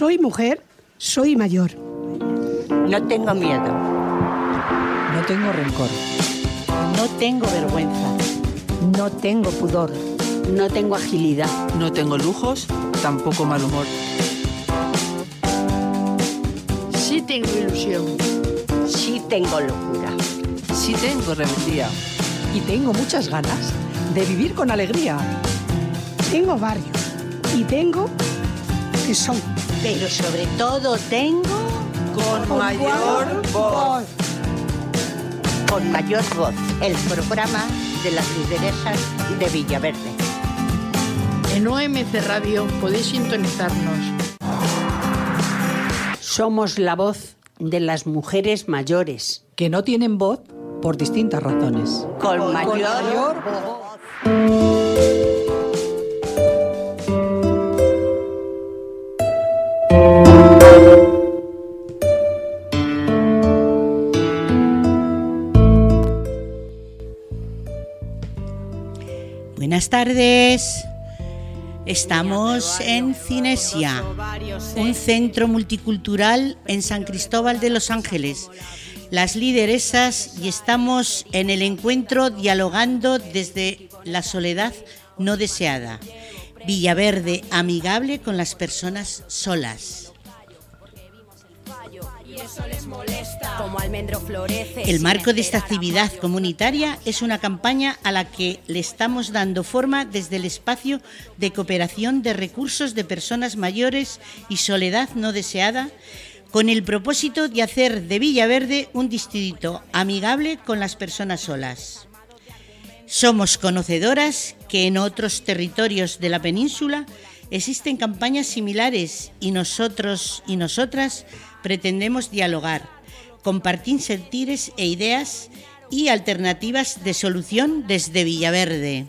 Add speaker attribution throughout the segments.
Speaker 1: Soy mujer, soy mayor.
Speaker 2: No tengo miedo.
Speaker 3: No tengo rencor.
Speaker 4: No tengo vergüenza.
Speaker 5: No tengo pudor.
Speaker 6: No tengo agilidad.
Speaker 7: No tengo lujos, tampoco mal humor.
Speaker 8: Sí tengo ilusión.
Speaker 2: Sí tengo locura.
Speaker 7: Sí tengo rebeldía.
Speaker 3: Y tengo muchas ganas de vivir con alegría.
Speaker 1: Tengo barrio y tengo que son.
Speaker 2: Pero sobre todo tengo
Speaker 7: con, mayor voz.
Speaker 2: Con mayor voz, el programa de las lideresas de Villaverde.
Speaker 8: En OMC Radio podéis sintonizarnos.
Speaker 6: Somos la voz de las mujeres mayores.
Speaker 3: Que no tienen voz por distintas razones.
Speaker 2: Con,
Speaker 3: Con
Speaker 2: mayor,
Speaker 3: mayor
Speaker 2: voz.
Speaker 4: Tardes. Estamos en Cinesia, un centro multicultural en San Cristóbal de los Ángeles. Las lideresas y estamos en el encuentro dialogando desde la soledad no deseada. Villaverde, amigable con las personas solas. El marco de esta actividad comunitaria es una campaña a la que le estamos dando forma desde el espacio de cooperación de recursos de personas mayores y soledad no deseada, con el propósito de hacer de Villaverde un distrito amigable con las personas solas. Somos conocedoras que en otros territorios de la península existen campañas similares y nosotros y nosotras pretendemos dialogar, compartir sentires e ideas y alternativas de solución desde Villaverde.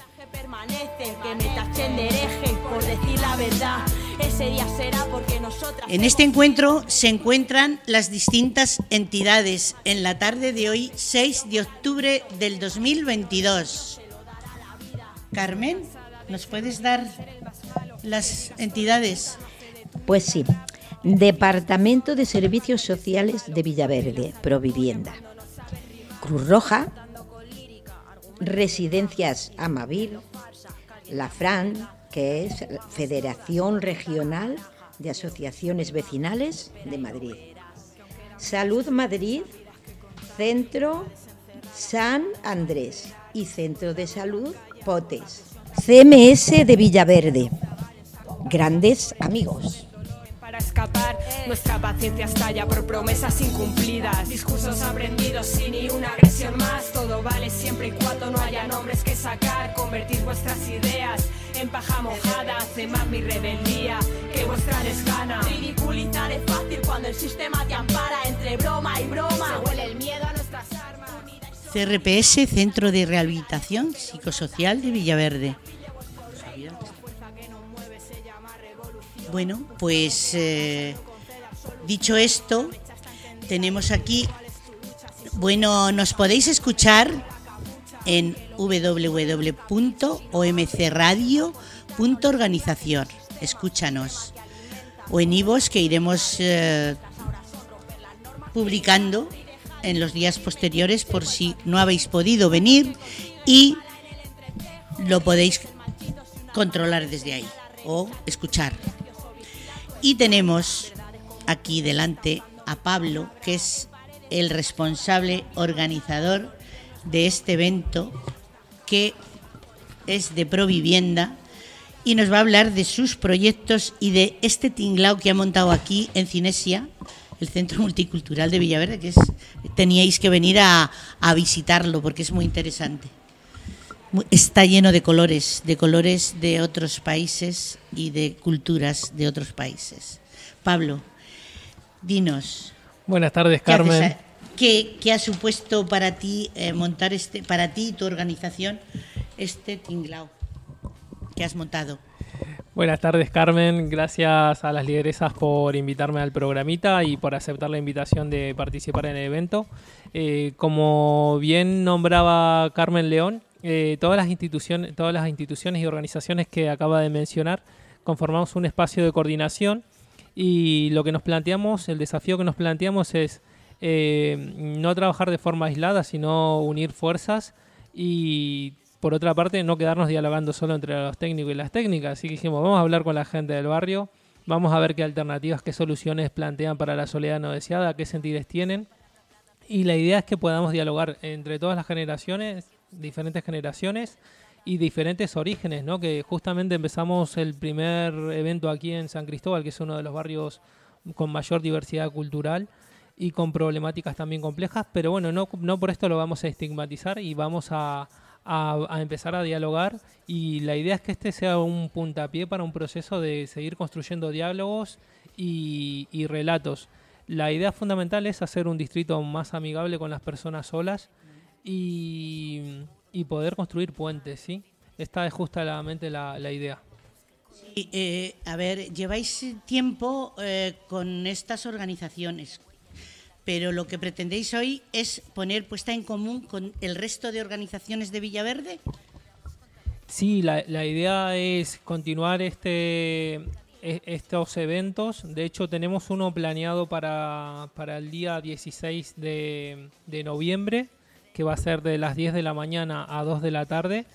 Speaker 4: En este encuentro se encuentran las distintas entidades en la tarde de hoy, 6 de octubre del 2022. Carmen, ¿nos puedes dar las entidades?
Speaker 5: Pues sí. Departamento de Servicios Sociales de Villaverde, Provivienda. Cruz Roja, Residencias Amavir, la FRAN, que es Federación Regional de Asociaciones Vecinales de Madrid. Salud Madrid, Centro San Andrés y Centro de Salud Potes. CMS de Villaverde. Grandes amigos
Speaker 9: para escapar. Nuestra paciencia estalla por promesas incumplidas. Discursos aprendidos sin ni una agresión más. Todo vale siempre y cuando no haya nombres que sacar. Convertir vuestras ideas en paja mojada. Hace más mi rebeldía que vuestra desgana.
Speaker 10: Ridiculizar es fácil cuando el sistema te ampara. Entre broma y broma. Se huele el miedo a nuestras armas.
Speaker 4: CRPS, Centro de Rehabilitación Psicosocial de Villaverde. Bueno, pues eh, dicho esto, tenemos aquí, bueno, nos podéis escuchar en www.omcradio.organización. Escúchanos. O en Ivos que iremos eh, publicando en los días posteriores por si no habéis podido venir y lo podéis controlar desde ahí o escuchar. Y tenemos aquí delante a Pablo, que es el responsable organizador de este evento, que es de Provivienda, y nos va a hablar de sus proyectos y de este tinglao que ha montado aquí en Cinesia, el Centro Multicultural de Villaverde, que es, teníais que venir a, a visitarlo porque es muy interesante está lleno de colores, de colores de otros países y de culturas de otros países. Pablo, dinos.
Speaker 11: Buenas tardes, Carmen.
Speaker 4: ¿Qué, qué ha supuesto para ti eh, montar este, para ti y tu organización, este tinglao que has montado?
Speaker 11: Buenas tardes, Carmen. Gracias a las lideresas por invitarme al programita y por aceptar la invitación de participar en el evento. Eh, como bien nombraba Carmen León, eh, todas, las instituciones, todas las instituciones y organizaciones que acaba de mencionar conformamos un espacio de coordinación Y lo que nos planteamos, el desafío que nos planteamos es eh, no trabajar de forma aislada, sino unir fuerzas y por otra parte no quedarnos dialogando solo entre los técnicos y las técnicas. Así que dijimos, vamos a hablar con la gente del barrio, vamos a ver qué alternativas, qué soluciones plantean para la soledad no deseada, qué sentidos tienen. Y la idea es que podamos dialogar entre todas las generaciones, diferentes generaciones y diferentes orígenes, ¿no? Que justamente empezamos el primer evento aquí en San Cristóbal, que es uno de los barrios con mayor diversidad cultural y con problemáticas también complejas, pero bueno, no, no por esto lo vamos a estigmatizar y vamos a, a, empezar a dialogar y la idea es que este sea un puntapié para un proceso de seguir construyendo diálogos y, y relatos. La idea fundamental es hacer un distrito más amigable con las personas solas y y poder construir puentes, ¿sí? Esta es justamente la, la idea.
Speaker 4: Sí, eh, a ver, lleváis tiempo eh, con estas organizaciones, pero lo que pretendéis hoy es poner puesta en común con el resto de organizaciones de Villaverde.
Speaker 11: Sí, la, la idea es continuar este, e, estos eventos. De hecho, tenemos uno planeado para, para el día 16 de, de noviembre, que va a ser de las 10 de la mañana a 2 de la tarde.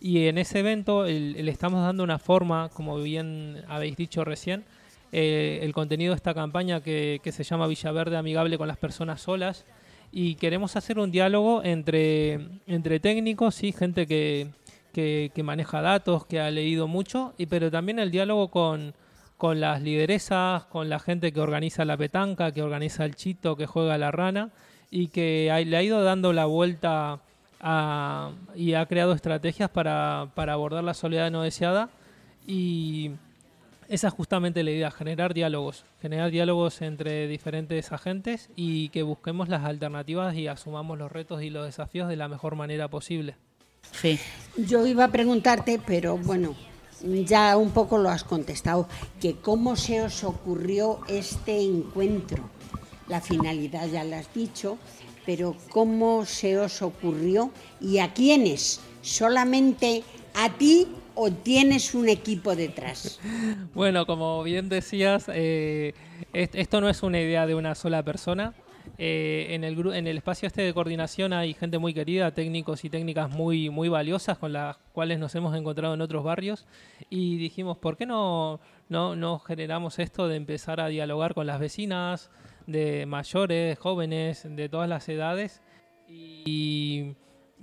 Speaker 11: Y en ese evento le estamos dando una forma, como bien habéis dicho recién, eh, el contenido de esta campaña que, se llama Villaverde Amigable con las Personas Solas. Y queremos hacer un diálogo entre, entre técnicos y gente que, que, maneja datos, que ha leído mucho, y, pero también el diálogo con, con las lideresas, con la gente que organiza la petanca, que organiza el chito, que juega la rana y que le ha ido dando la vuelta y ha creado estrategias para, abordar la soledad no deseada y esa es justamente la idea, generar diálogos, generar diálogos entre diferentes agentes y que busquemos las alternativas y asumamos los retos y los desafíos de la mejor manera posible.
Speaker 6: Sí. Yo iba a preguntarte, pero bueno, ya un poco lo has contestado, que cómo se os ocurrió este encuentro la finalidad ya la has dicho, pero ¿cómo se os ocurrió y a quiénes? ¿Solamente a ti o tienes un equipo detrás?
Speaker 11: Bueno, como bien decías, eh, esto no es una idea de una sola persona. Eh, en, el, en el espacio este de coordinación hay gente muy querida, técnicos y técnicas muy, muy valiosas con las cuales nos hemos encontrado en otros barrios y dijimos, ¿por qué no, no, no generamos esto de empezar a dialogar con las vecinas, de mayores, jóvenes, de todas las edades, y,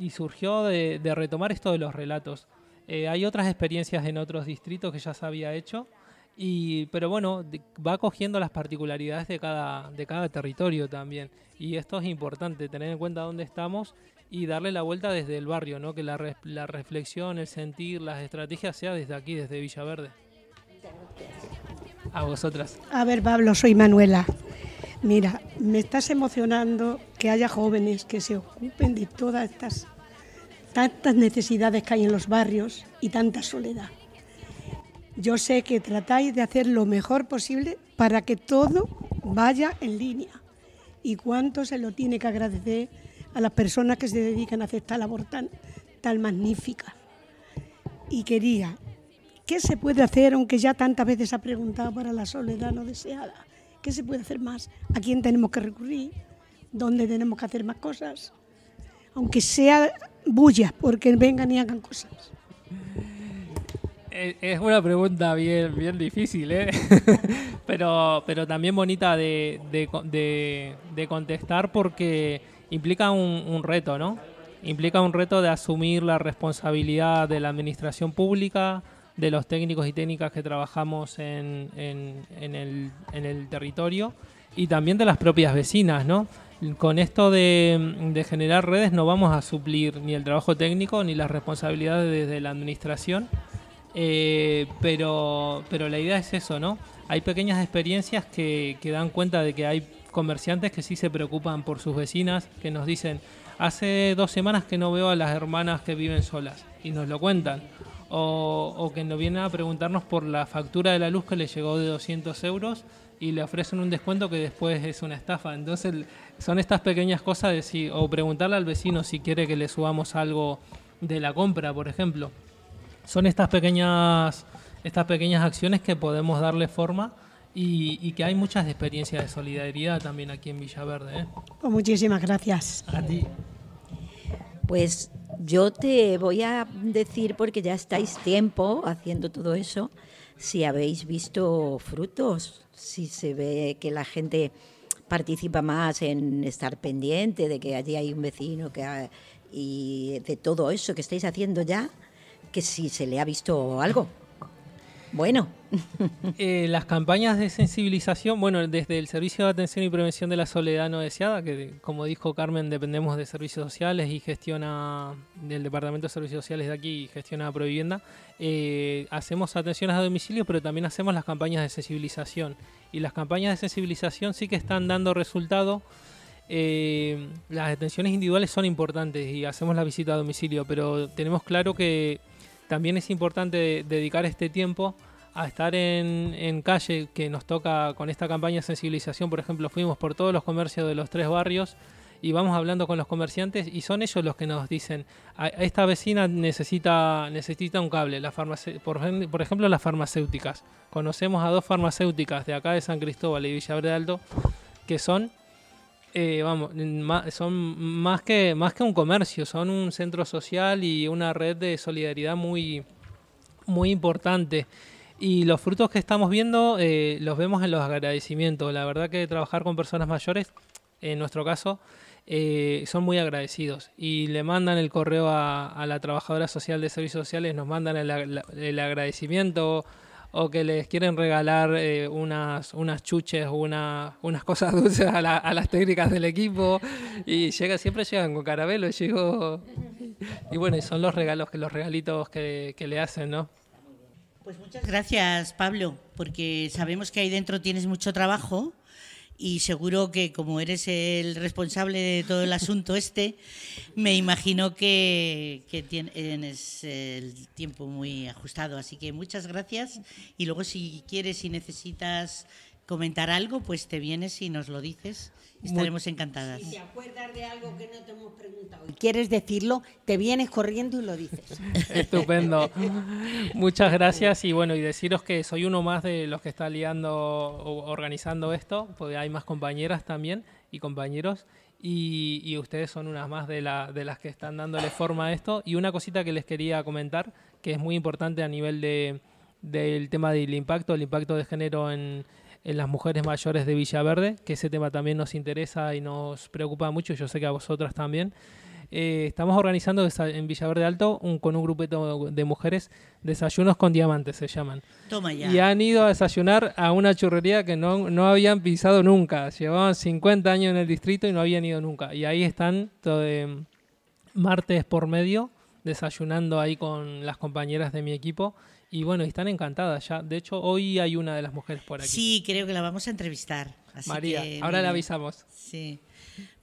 Speaker 11: surgió de, retomar esto de los relatos. Eh, hay otras experiencias en otros distritos que ya se había hecho, y, pero bueno, va cogiendo las particularidades de cada, de cada territorio también. Y esto es importante, tener en cuenta dónde estamos y darle la vuelta desde el barrio, ¿no? que la, la reflexión, el sentir, las estrategias sea desde aquí, desde Villaverde. A vosotras.
Speaker 1: A ver, Pablo, soy Manuela. Mira, me estás emocionando que haya jóvenes que se ocupen de todas estas tantas necesidades que hay en los barrios y tanta soledad. Yo sé que tratáis de hacer lo mejor posible para que todo vaya en línea. Y cuánto se lo tiene que agradecer a las personas que se dedican a hacer esta labor tan, tan magnífica. Y quería, ¿qué se puede hacer, aunque ya tantas veces ha preguntado para la soledad no deseada? ¿Qué se puede hacer más? ¿A quién tenemos que recurrir? ¿Dónde tenemos que hacer más cosas? Aunque sea bullas, porque vengan y hagan cosas.
Speaker 11: Es una pregunta bien, bien difícil, ¿eh? pero, pero también bonita de, de, contestar porque implica un, un, reto, ¿no? Implica un reto de asumir la responsabilidad de la administración pública, de los técnicos y técnicas que trabajamos en, en, el, en el territorio y también de las propias vecinas, ¿no? Con esto de, generar redes no vamos a suplir ni el trabajo técnico ni las responsabilidades desde la administración, eh, pero, pero la idea es eso, ¿no? Hay pequeñas experiencias que, que dan cuenta de que hay comerciantes que sí se preocupan por sus vecinas, que nos dicen, hace dos semanas que no veo a las hermanas que viven solas, y nos lo cuentan o, que nos vienen a preguntarnos por la factura de la luz que le llegó de 200 euros y le ofrecen un descuento que después es una estafa. Entonces son estas pequeñas cosas de si, o preguntarle al vecino si quiere que le subamos algo de la compra, por ejemplo. Son estas pequeñas, estas pequeñas acciones que podemos darle forma y, y que hay muchas experiencias de solidaridad también aquí en Villaverde. ¿eh?
Speaker 1: Pues muchísimas gracias.
Speaker 11: A ti.
Speaker 5: Pues yo te voy a decir, porque ya estáis tiempo haciendo todo eso, si habéis visto frutos, si se ve que la gente participa más en estar pendiente de que allí hay un vecino que ha- y de todo eso que estáis haciendo ya, que si se le ha visto algo. Bueno,
Speaker 11: Eh, las campañas de sensibilización, bueno, desde el Servicio de Atención y Prevención de la Soledad No Deseada, que como dijo Carmen, dependemos de servicios sociales y gestiona, del Departamento de Servicios Sociales de aquí, y gestiona Provivienda, eh, hacemos atenciones a domicilio, pero también hacemos las campañas de sensibilización. Y las campañas de sensibilización sí que están dando resultado. Eh, las atenciones individuales son importantes y hacemos la visita a domicilio, pero tenemos claro que también es importante dedicar este tiempo a estar en, en calle que nos toca con esta campaña de sensibilización. Por ejemplo, fuimos por todos los comercios de los tres barrios y vamos hablando con los comerciantes y son ellos los que nos dicen, "A- esta vecina necesita, necesita un cable, la por, por ejemplo las farmacéuticas. Conocemos a dos farmacéuticas de acá de San Cristóbal y Villaverde Alto que son eh, vamos, son más que, más que un comercio, son un centro social y una red de solidaridad muy, muy importante. Y los frutos que estamos viendo eh, los vemos en los agradecimientos. La verdad que trabajar con personas mayores, en nuestro caso, eh, son muy agradecidos. Y le mandan el correo a, la trabajadora social de servicios sociales, nos mandan el, el agradecimiento o que les quieren regalar eh, unas, unas chuches o una- unas cosas dulces a, la- a las técnicas del equipo. Y llega, siempre llegan con caramelo. Llego, y bueno, son los regalos, los regalitos que le hacen, ¿no?
Speaker 4: Pues muchas gracias, Pablo, porque sabemos que ahí dentro tienes mucho trabajo y seguro que como eres el responsable de todo el asunto este, me imagino que, tienes el tiempo muy ajustado. Así que muchas gracias y luego si quieres y necesitas comentar algo, pues te vienes y nos lo dices. Estaremos encantadas.
Speaker 6: Si te acuerdas de algo que no te hemos preguntado y quieres decirlo, te vienes corriendo y lo dices.
Speaker 11: Estupendo. Muchas gracias y bueno, y deciros que soy uno más de los que está liando o organizando esto, porque hay más compañeras también y compañeros. Y, y ustedes son unas más de, la- de las que están dándole forma a esto. Y una cosita que les quería comentar, que es muy importante a nivel de, del tema del impacto, el impacto de género en, en las mujeres mayores de Villaverde, que ese tema también nos interesa y nos preocupa mucho, yo sé que a vosotras también. Eh, estamos organizando en Villaverde Alto un, con un grupito de mujeres desayunos con diamantes, se llaman.
Speaker 4: Toma ya.
Speaker 11: Y han ido a desayunar a una churrería que no, no habían pisado nunca. Llevaban 50 años en el distrito y no habían ido nunca. Y ahí están todo de martes por medio desayunando ahí con las compañeras de mi equipo. Y bueno, están encantadas ya. De hecho, hoy hay una de las mujeres por aquí.
Speaker 4: Sí, creo que la vamos a entrevistar. Así
Speaker 11: María,
Speaker 4: que,
Speaker 11: ahora
Speaker 4: bien.
Speaker 11: avisamos.
Speaker 4: Sí.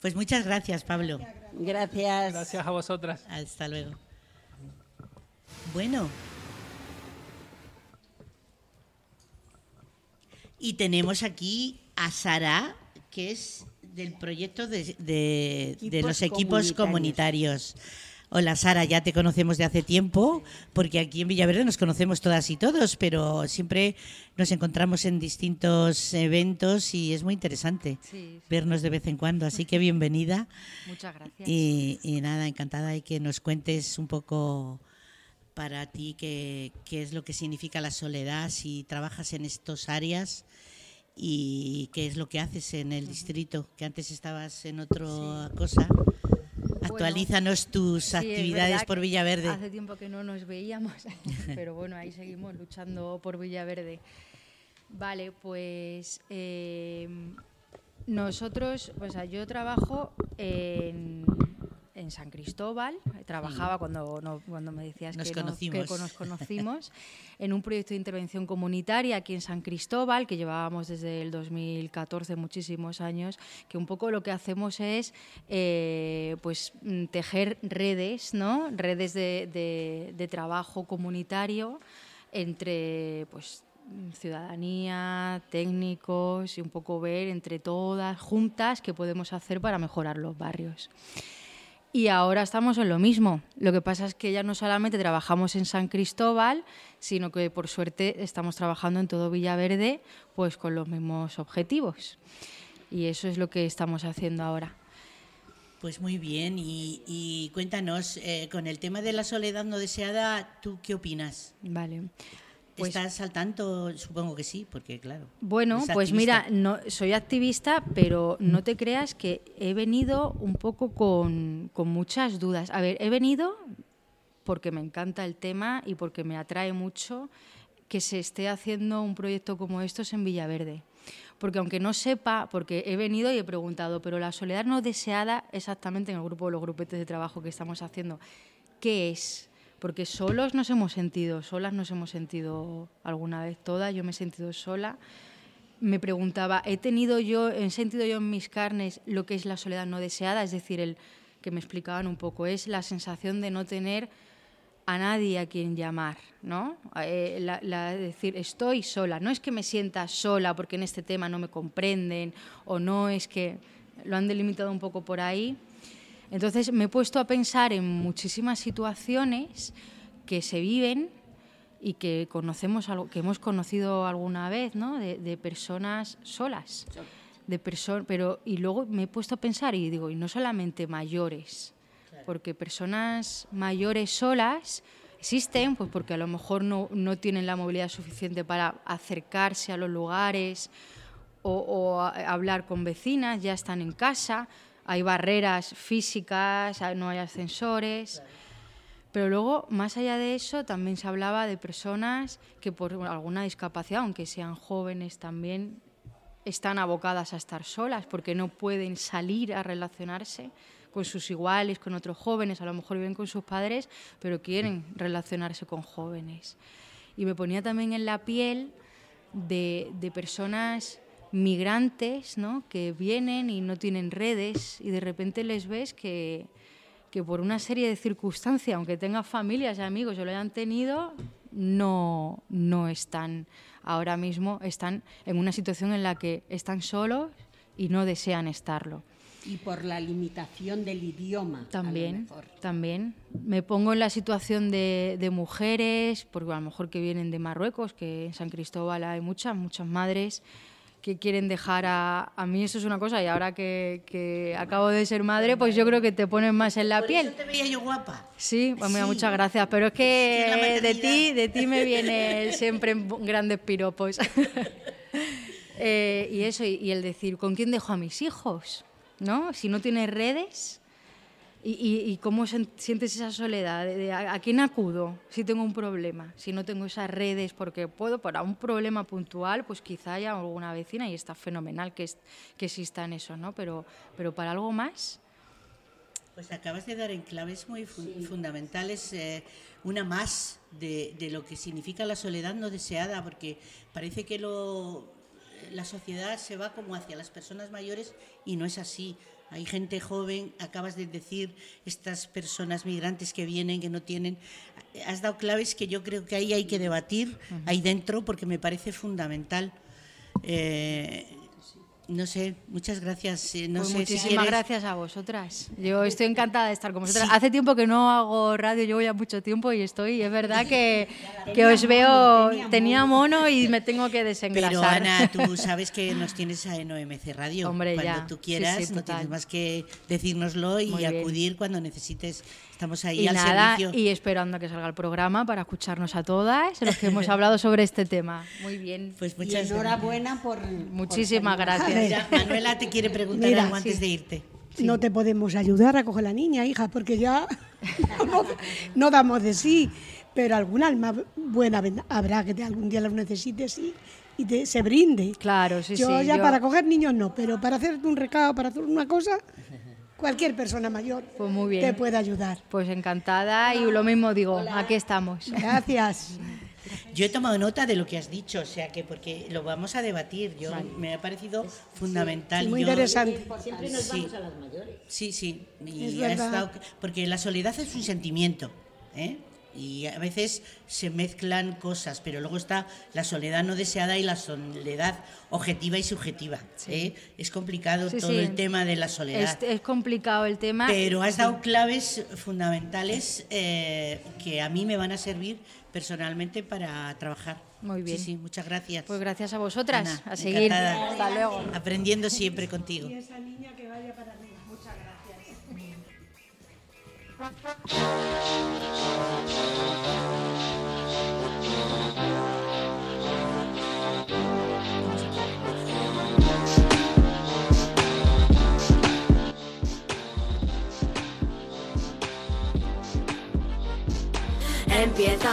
Speaker 4: Pues muchas gracias, Pablo.
Speaker 6: Gracias.
Speaker 11: Gracias a vosotras.
Speaker 4: Hasta luego. Bueno. Y tenemos aquí a Sara, que es del proyecto de, de- los equipos
Speaker 6: comunitarios.
Speaker 4: comunitarios. Hola Sara, ya te conocemos de hace tiempo, porque aquí en Villaverde nos conocemos todas y todos, pero siempre nos encontramos en distintos eventos y es muy interesante
Speaker 12: Sí, sí.
Speaker 4: vernos de vez en cuando. Así que bienvenida.
Speaker 12: Muchas gracias.
Speaker 4: Y, y nada, encantada y que nos cuentes un poco para ti qué, qué es lo que significa la soledad, si trabajas en estas áreas y qué es lo que haces en el distrito, que antes estabas en otra cosa. Actualízanos tus
Speaker 12: Sí,
Speaker 4: actividades por Villaverde.
Speaker 12: Hace tiempo que no nos veíamos, pero bueno, ahí seguimos luchando por Villaverde. Vale, pues eh, nosotros, o sea, yo trabajo en, en San Cristóbal, trabajaba cuando, no- cuando me decías
Speaker 4: Nos
Speaker 12: que, nos conocimos, en un proyecto de intervención comunitaria aquí en San Cristóbal, que llevábamos desde el 2014 muchísimos años, que un poco lo que hacemos es eh, pues mm, tejer redes, ¿no? Redes de, de- de trabajo comunitario entre pues ciudadanía, técnicos y un poco ver entre todas juntas qué podemos hacer para mejorar los barrios. Y ahora estamos en lo mismo. Lo que pasa es que ya no solamente trabajamos en San Cristóbal, sino que por suerte estamos trabajando en todo Villaverde pues con los mismos objetivos. Y eso es lo que estamos haciendo ahora.
Speaker 4: Pues muy bien, y, y cuéntanos, eh, con el tema de la soledad no deseada, ¿tú qué opinas?
Speaker 12: Vale. Pues-
Speaker 4: ¿Estás al tanto? Supongo que sí, porque claro.
Speaker 12: Bueno,
Speaker 4: es
Speaker 12: pues
Speaker 4: activista.
Speaker 12: mira, no, soy activista, pero no te creas que he venido un poco con, con muchas dudas. A ver, he venido porque me encanta el tema y porque me atrae mucho que se esté haciendo un proyecto como estos en Villaverde. Porque aunque no sepa, porque he venido y he preguntado, pero la soledad no deseada exactamente en el grupo, los grupetes de trabajo que estamos haciendo, ¿qué es? Porque solos nos hemos sentido, solas nos hemos sentido alguna vez todas, yo me he sentido sola. Me preguntaba, ¿he tenido yo, he sentido yo en mis carnes lo que es la soledad no deseada? Es decir, el que me explicaban un poco, es la sensación de no tener a nadie a quien llamar, ¿no? Eh, la, la- decir, estoy sola. No es que me sienta sola porque en este tema no me comprenden o no es que lo han delimitado un poco por ahí. Entonces me he puesto a pensar en muchísimas situaciones que se viven y que conocemos algo, que hemos conocido alguna vez, ¿no? De, de personas solas, de perso- pero y luego me he puesto a pensar y digo y no solamente mayores, porque personas mayores solas existen, pues porque a lo mejor no, no tienen la movilidad suficiente para acercarse a los lugares o, o a- hablar con vecinas, ya están en casa, hay barreras físicas, no hay ascensores. Pero luego, más allá de eso, también se hablaba de personas que por alguna discapacidad, aunque sean jóvenes también, están abocadas a estar solas porque no pueden salir a relacionarse con sus iguales, con otros jóvenes, a lo mejor viven con sus padres, pero quieren relacionarse con jóvenes. Y me ponía también en la piel de, de personas migrantes ¿no? que vienen y no tienen redes y de repente les ves que, que por una serie de circunstancias, aunque tengan familias y amigos o lo hayan tenido, no, no están ahora mismo, están en una situación en la que están solos y no desean estarlo.
Speaker 6: Y por la limitación del idioma. a lo
Speaker 12: También,
Speaker 6: mejor.
Speaker 12: también. Me pongo en la situación de, de mujeres, porque a lo mejor que vienen de Marruecos, que en San Cristóbal hay muchas, muchas madres que quieren dejar a... A mí eso es una cosa y ahora que, que acabo de ser madre, pues yo creo que te pones más en la
Speaker 4: Por
Speaker 12: piel.
Speaker 4: eso te veía yo guapa.
Speaker 12: Sí, pues mira,
Speaker 4: Sí.
Speaker 12: muchas gracias. Pero es
Speaker 4: Sí,
Speaker 12: que de ti, de ti me viene siempre grandes piropos. Eh, y eso, y, y el decir, ¿con quién dejo a mis hijos? ¿No? Si no tienes redes, ¿y, y- y cómo sientes esa soledad? De- de a, a quién acudo si tengo un problema? Si no tengo esas redes, porque puedo, para un problema puntual, pues quizá haya alguna vecina y está fenomenal que, es- que exista en eso, ¿no? Pero, pero para algo más...
Speaker 4: Pues acabas de dar en claves muy fu- fundamentales, eh, una más de, de lo que significa la soledad no deseada, porque parece que lo, la sociedad se va como hacia las personas mayores y no es así. Hay gente joven, acabas de decir, estas personas migrantes que vienen, que no tienen. Has dado claves que yo creo que ahí hay que debatir, ahí dentro, porque me parece fundamental. Eh, no sé, muchas gracias. eh, No
Speaker 12: Pues
Speaker 4: sé si
Speaker 12: muchísimas
Speaker 4: quieres-
Speaker 12: gracias a vosotras. Yo estoy encantada de estar con vosotras.
Speaker 4: Sí.
Speaker 12: Hace tiempo que no hago radio, llevo ya mucho tiempo y estoy, es verdad que, que os veo, tenía mono y me tengo que
Speaker 4: Pero
Speaker 12: desengrasar.
Speaker 4: Ana, tú sabes que nos tienes en OMC Radio.
Speaker 12: Hombre,
Speaker 4: cuando
Speaker 12: ya.
Speaker 4: tú quieras,
Speaker 12: sí,
Speaker 4: no tienes más que decírnoslo y
Speaker 12: Muy bien.
Speaker 4: acudir cuando necesites. Estamos ahí
Speaker 12: Y
Speaker 4: al
Speaker 12: nada,
Speaker 4: servicio.
Speaker 12: y esperando a que salga el programa para escucharnos a todas, los que hemos hablado sobre este tema. Muy bien.
Speaker 4: Pues
Speaker 6: Y
Speaker 4: muchas
Speaker 6: enhorabuena por.
Speaker 12: Muchísimas
Speaker 6: por
Speaker 12: gracias.
Speaker 4: Mira, Manuela te quiere preguntar
Speaker 1: Mira,
Speaker 4: algo antes
Speaker 1: sí.
Speaker 4: de irte.
Speaker 1: No te podemos ayudar a coger la niña, hija, porque ya no, no damos de sí. Pero alguna alma buena habrá que te- algún día lo necesites y, y te, se brinde.
Speaker 12: Claro, sí,
Speaker 1: yo
Speaker 12: sí,
Speaker 1: ya
Speaker 12: yo-
Speaker 1: para coger niños no, pero para hacerte un recado, para hacer una cosa, cualquier persona mayor
Speaker 12: Pues muy bien.
Speaker 1: te puede ayudar.
Speaker 12: Pues encantada y lo mismo digo, aquí estamos.
Speaker 1: Gracias.
Speaker 4: Yo he tomado nota de lo que has dicho, o sea que porque lo vamos a debatir. Yo me ha parecido fundamental.
Speaker 1: sí, muy
Speaker 4: Yo-
Speaker 1: interesante.
Speaker 2: Siempre nos
Speaker 4: Sí.
Speaker 2: vamos a las mayores.
Speaker 4: Sí, sí. Y porque la soledad es un sentimiento. ¿eh? Y a veces se mezclan cosas, pero luego está la soledad no deseada y la soledad objetiva y subjetiva. ¿eh? Es complicado
Speaker 12: Sí,
Speaker 4: todo
Speaker 12: sí.
Speaker 4: el tema de la soledad.
Speaker 12: Es, es complicado el tema.
Speaker 4: Pero has
Speaker 12: Sí.
Speaker 4: dado claves fundamentales eh, que a mí me van a servir personalmente para trabajar.
Speaker 12: Muy bien.
Speaker 4: Sí, sí, muchas gracias.
Speaker 12: Pues gracias a vosotras.
Speaker 4: Ana,
Speaker 12: a seguir.
Speaker 4: encantada.
Speaker 12: Hasta luego.
Speaker 4: Aprendiendo siempre contigo.
Speaker 1: Y esa niña que vaya para arriba. Muchas gracias.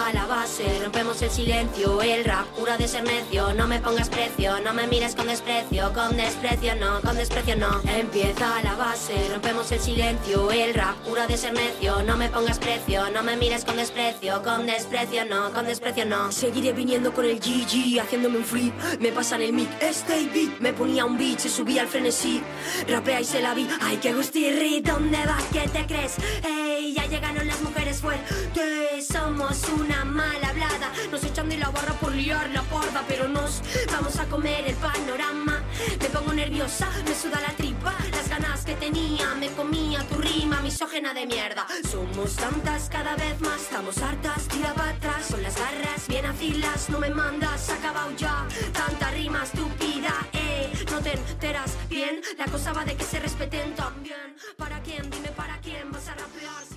Speaker 13: Empieza la base, rompemos el silencio, el rap cura de ser necio, no me pongas precio, no me mires con desprecio, con desprecio no, con desprecio no. Empieza la base, rompemos el silencio, el rap cura de ser necio, no me pongas precio, no me mires con desprecio, con desprecio no, con desprecio no. Seguiré viniendo con el GG, haciéndome un flip, me pasan el mic, este beat, me ponía un beat, se subía al frenesí, rapea y se la vi, ay que gustirri, ¿dónde vas? ¿Qué te crees? Ya llegaron las mujeres fuertes, somos una mala hablada, nos echan de la barra por liar la parda, pero nos vamos a comer el panorama. Me pongo nerviosa, me suda la tripa, las ganas que tenía, me comía tu rima, misógena de mierda. Somos tantas cada vez más, estamos hartas, tira para atrás, con las garras bien afilas, no me mandas, acabado ya, tanta rima estúpida, eh, no te enteras bien, la cosa va de que se respeten también. ¿Para quién? Dime para quién vas a rapear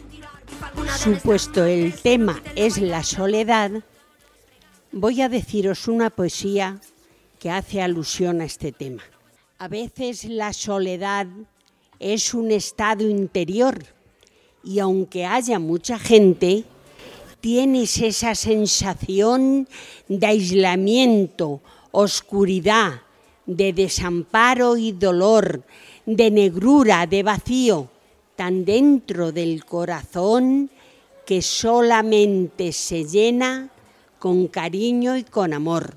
Speaker 6: Supuesto el tema es la soledad, voy a deciros una poesía que hace alusión a este tema. A veces la soledad es un estado interior y aunque haya mucha gente, tienes esa sensación de aislamiento, oscuridad, de desamparo y dolor, de negrura, de vacío, tan dentro del corazón que solamente se llena con cariño y con amor.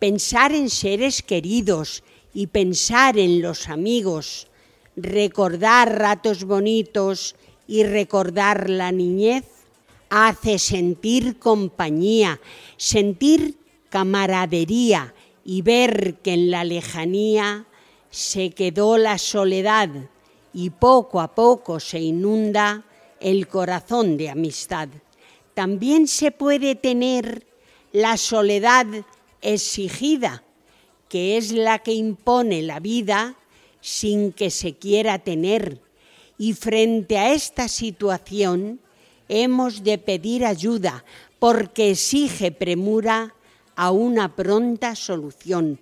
Speaker 6: Pensar en seres queridos y pensar en los amigos, recordar ratos bonitos y recordar la niñez, hace sentir compañía, sentir camaradería y ver que en la lejanía se quedó la soledad y poco a poco se inunda el corazón de amistad. También se puede tener la soledad exigida, que es la que impone la vida sin que se quiera tener. Y frente a esta situación hemos de pedir ayuda porque exige premura a una pronta solución.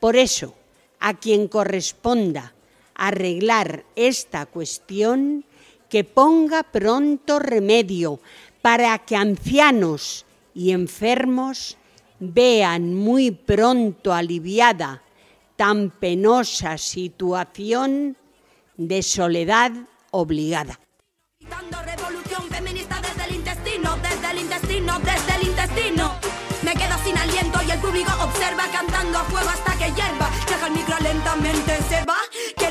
Speaker 6: Por eso, a quien corresponda arreglar esta cuestión, que ponga pronto remedio para que ancianos y enfermos vean muy pronto aliviada tan penosa situación de soledad obligada.
Speaker 13: Revolución feminista desde el intestino, desde el intestino, desde el intestino. Me quedo sin aliento y el público observa cantando a fuego hasta que hierva. Deja el micro lentamente, se va.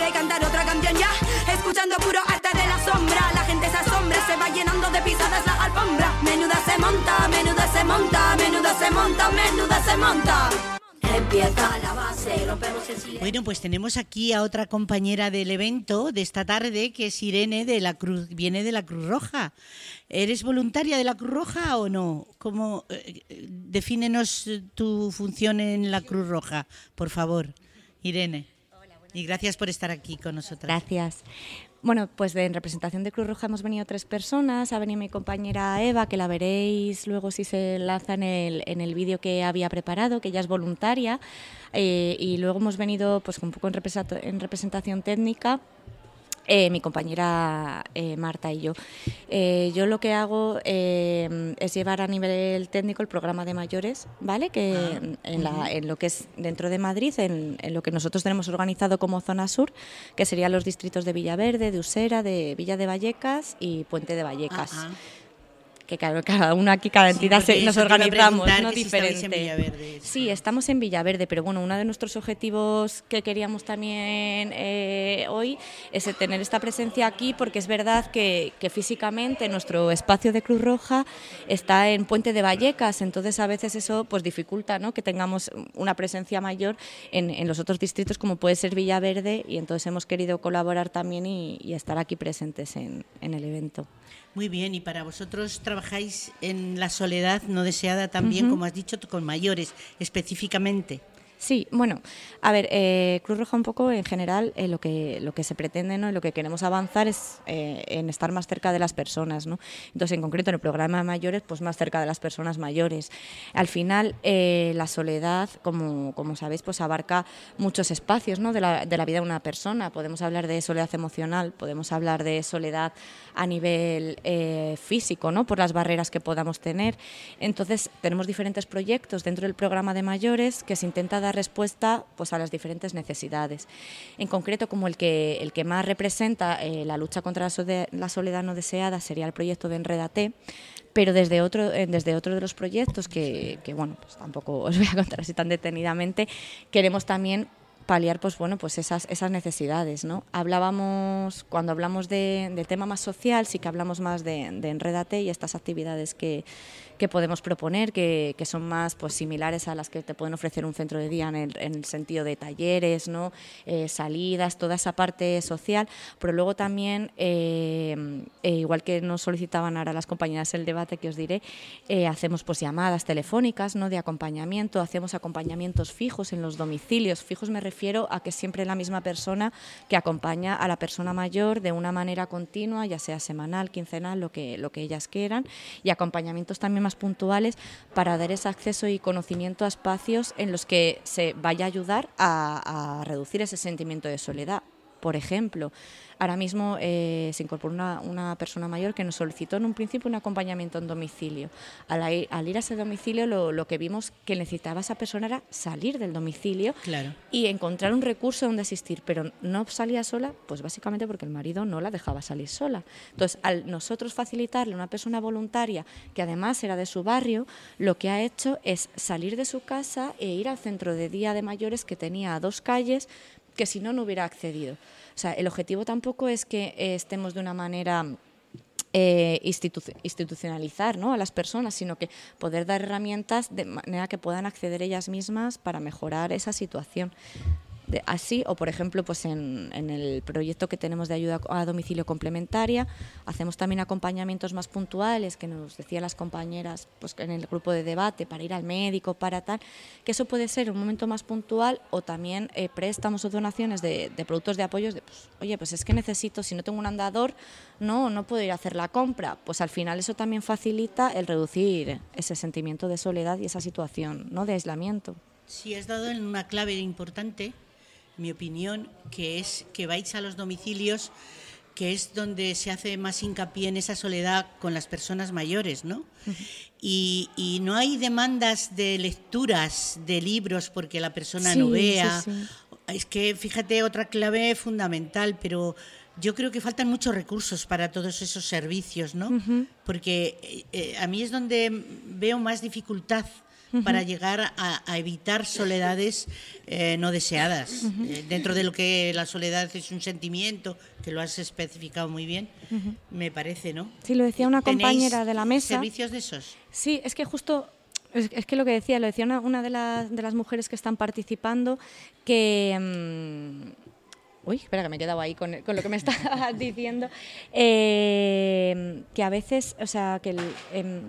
Speaker 13: Cantar otra canción ya. Escuchando puro arte de la sombra. La gente se asombra, se va llenando de pisadas la alfombra. Menuda se monta, menuda se monta, menuda se monta, menuda se monta. Empieza la base, rompemos el silencio.
Speaker 4: Bueno, pues tenemos aquí a otra compañera del evento de esta tarde, que es Irene de la Cruz, viene de la Cruz Roja. ¿Eres voluntaria de la Cruz Roja o no? ¿Cómo, eh, defínenos tu función en la Cruz Roja, por favor, Irene. Y gracias por estar aquí con nosotros.
Speaker 14: Gracias. Bueno, pues en representación de Cruz Roja hemos venido tres personas. Ha venido mi compañera Eva, que la veréis luego si se lanza en el, en el vídeo que había preparado, que ella es voluntaria. Eh, y luego hemos venido pues un poco en representación técnica. Eh, mi compañera eh, Marta y yo. Eh, yo lo que hago eh, es llevar a nivel técnico el programa de mayores, ¿vale? Que en, la- en lo que es dentro de Madrid, en, en lo que nosotros tenemos organizado como zona sur, que serían los distritos de Villaverde, de Usera, de Villa de Vallecas y Puente de Vallecas. Que cada, cada uno aquí, cada entidad se- nos organizamos, ¿no?
Speaker 4: si
Speaker 14: Diferente.
Speaker 4: Villaverde.
Speaker 14: Sí, estamos en Villaverde, pero bueno, uno de nuestros objetivos que queríamos también eh, hoy es tener esta presencia aquí, porque es verdad que, que físicamente nuestro espacio de Cruz Roja está en Puente de Vallecas, entonces a veces eso pues dificulta ¿no? que tengamos una presencia mayor en, en los otros distritos como puede ser Villaverde y entonces hemos querido colaborar también y, y estar aquí presentes en, en el evento.
Speaker 4: Muy bien, y para vosotros trabajáis en la soledad no deseada también, como has dicho, con mayores específicamente.
Speaker 14: Sí, bueno, a ver, eh, Cruz Roja un poco en general eh, lo, que, lo que se pretende ¿no? lo que queremos avanzar es eh, en estar más cerca de las personas. ¿no? Entonces, en concreto, en el programa de mayores, pues más cerca de las personas mayores. Al final, eh, la soledad, como, como sabéis, pues abarca muchos espacios ¿no? de, la, de la vida de una persona. Podemos hablar de soledad emocional, podemos hablar de soledad a nivel físico, ¿no? por las barreras que podamos tener. Entonces, tenemos diferentes proyectos dentro del programa de mayores que se intenta dar respuesta pues, a las diferentes necesidades. En concreto, como el que, el que más representa eh, la lucha contra la, soledad no deseada sería el proyecto de Enredate, pero desde otro, eh, desde otro de los proyectos que, que, bueno, pues tampoco os voy a contar así tan detenidamente, queremos también paliar pues bueno pues esas esas necesidades no hablábamos cuando hablamos de, tema más social sí que hablamos más de, de enredate y estas actividades que, que podemos proponer que, que son más pues similares a las que te pueden ofrecer un centro de día en el, en el sentido de talleres no Eh, salidas toda esa parte social. Pero luego también eh, eh, igual que nos solicitaban ahora las compañeras el debate que os diré eh, hacemos pues llamadas telefónicas no de acompañamiento hacemos acompañamientos fijos en los domicilios. Fijos me refiero a que siempre la misma persona que acompaña a la persona mayor de una manera continua ya sea semanal quincenal lo que lo que ellas quieran. Y acompañamientos también más puntuales para dar ese acceso y conocimiento a espacios en los que se vaya a ayudar a, a reducir ese sentimiento de soledad por ejemplo, ahora mismo eh, se incorporó una, una persona mayor que nos solicitó en un principio un acompañamiento en domicilio. Al, ir- al ir a ese domicilio lo, lo que vimos que necesitaba esa persona era salir del domicilio
Speaker 4: Claro.
Speaker 14: y encontrar un recurso donde asistir, pero no salía sola, pues básicamente porque el marido no la dejaba salir sola. Entonces, al nosotros facilitarle a una persona voluntaria que además era de su barrio, lo que ha hecho es salir de su casa e ir al centro de día de mayores que tenía a dos calles que si no, no hubiera accedido. O sea, el objetivo tampoco es que eh, estemos de una manera eh, institu- institucionalizar ¿no? a las personas, sino que poder dar herramientas de manera que puedan acceder ellas mismas para mejorar esa situación. Así, o por ejemplo, pues en, en el proyecto que tenemos de ayuda a domicilio complementaria, hacemos también acompañamientos más puntuales, que nos decían las compañeras pues, en el grupo de debate, para ir al médico, para tal, que eso puede ser un momento más puntual o también eh, préstamos o donaciones de, de productos de apoyo, de, pues, oye, pues es que necesito, si no tengo un andador, no, no puedo ir a hacer la compra. Pues al final eso también facilita el reducir ese sentimiento de soledad y esa situación ¿no? de aislamiento.
Speaker 4: Sí, has dado en una clave importante, mi opinión, que es que vais a los domicilios, que es donde se hace más hincapié en esa soledad con las personas mayores, ¿no? Y, y no hay demandas de lecturas de libros porque la persona no vea.
Speaker 14: sí, sí.
Speaker 4: Es que, fíjate, otra clave fundamental, pero yo creo que faltan muchos recursos para todos esos servicios, ¿no? Porque eh, eh, a mí es donde veo más dificultad Para llegar a, a evitar soledades eh, no deseadas. Eh, dentro de lo que la soledad es un sentimiento, que lo has especificado muy bien, me parece, ¿no?
Speaker 14: Sí, lo decía una
Speaker 4: ¿Tenéis
Speaker 14: compañera de la mesa.
Speaker 4: ¿Servicios de esos?
Speaker 14: Sí, es que justo, es, que lo que decía, lo decía una, una de, las, de las mujeres que están participando, que... mm, Uy, espera que me he quedado ahí con, con lo que me estaba diciendo. eh, que a veces, o sea, que el... em,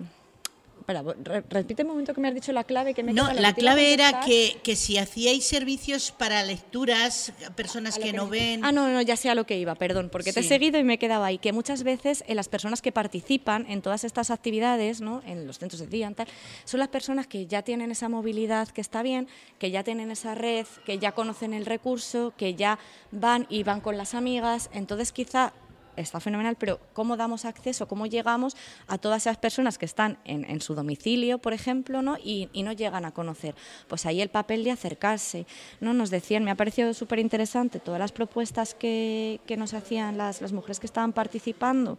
Speaker 14: espera, repite un momento que me has dicho la clave. Que me
Speaker 4: No, la clave era que, que si hacíais servicios para lecturas, personas que no ven...
Speaker 14: Ah, no, no, ya sé a lo que iba, perdón, porque te he seguido y me he quedado ahí. Que muchas veces eh, las personas que participan en todas estas actividades, ¿no? en los centros de día, en tal, son las personas que ya tienen esa movilidad que está bien, que ya tienen esa red, que ya conocen el recurso, que ya van y van con las amigas. Entonces, quizá está fenomenal, pero ¿cómo damos acceso, cómo llegamos a todas esas personas que están en, en su domicilio, por ejemplo, ¿no? Y, y no llegan a conocer? Pues ahí el papel de acercarse. ¿no? Nos decían, me ha parecido súper interesante todas las propuestas que, que nos hacían las, las mujeres que estaban participando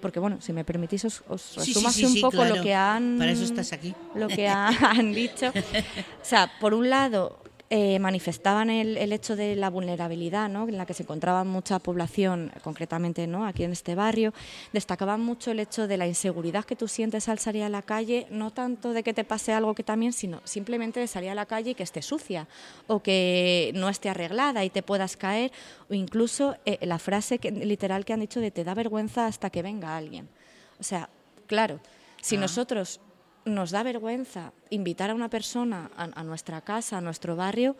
Speaker 14: porque bueno, si me permitís os, os
Speaker 4: Sí, sí,
Speaker 14: resumo
Speaker 4: sí,
Speaker 14: así un poco
Speaker 4: claro.
Speaker 14: lo que han
Speaker 4: Para eso estás aquí.
Speaker 14: lo que ha- han dicho. O sea, por un lado, eh, manifestaban el, el hecho de la vulnerabilidad ¿no? en la que se encontraba mucha población, concretamente ¿no? aquí en este barrio. Destacaban mucho el hecho de la inseguridad que tú sientes al salir a la calle, no tanto de que te pase algo que también, sino simplemente de salir a la calle y que esté sucia o que no esté arreglada y te puedas caer, o incluso eh, la frase que, literal que han dicho de te da vergüenza hasta que venga alguien. O sea, claro, si
Speaker 4: Ah.
Speaker 14: nosotros nos da vergüenza invitar a una persona a, a nuestra casa, a nuestro barrio,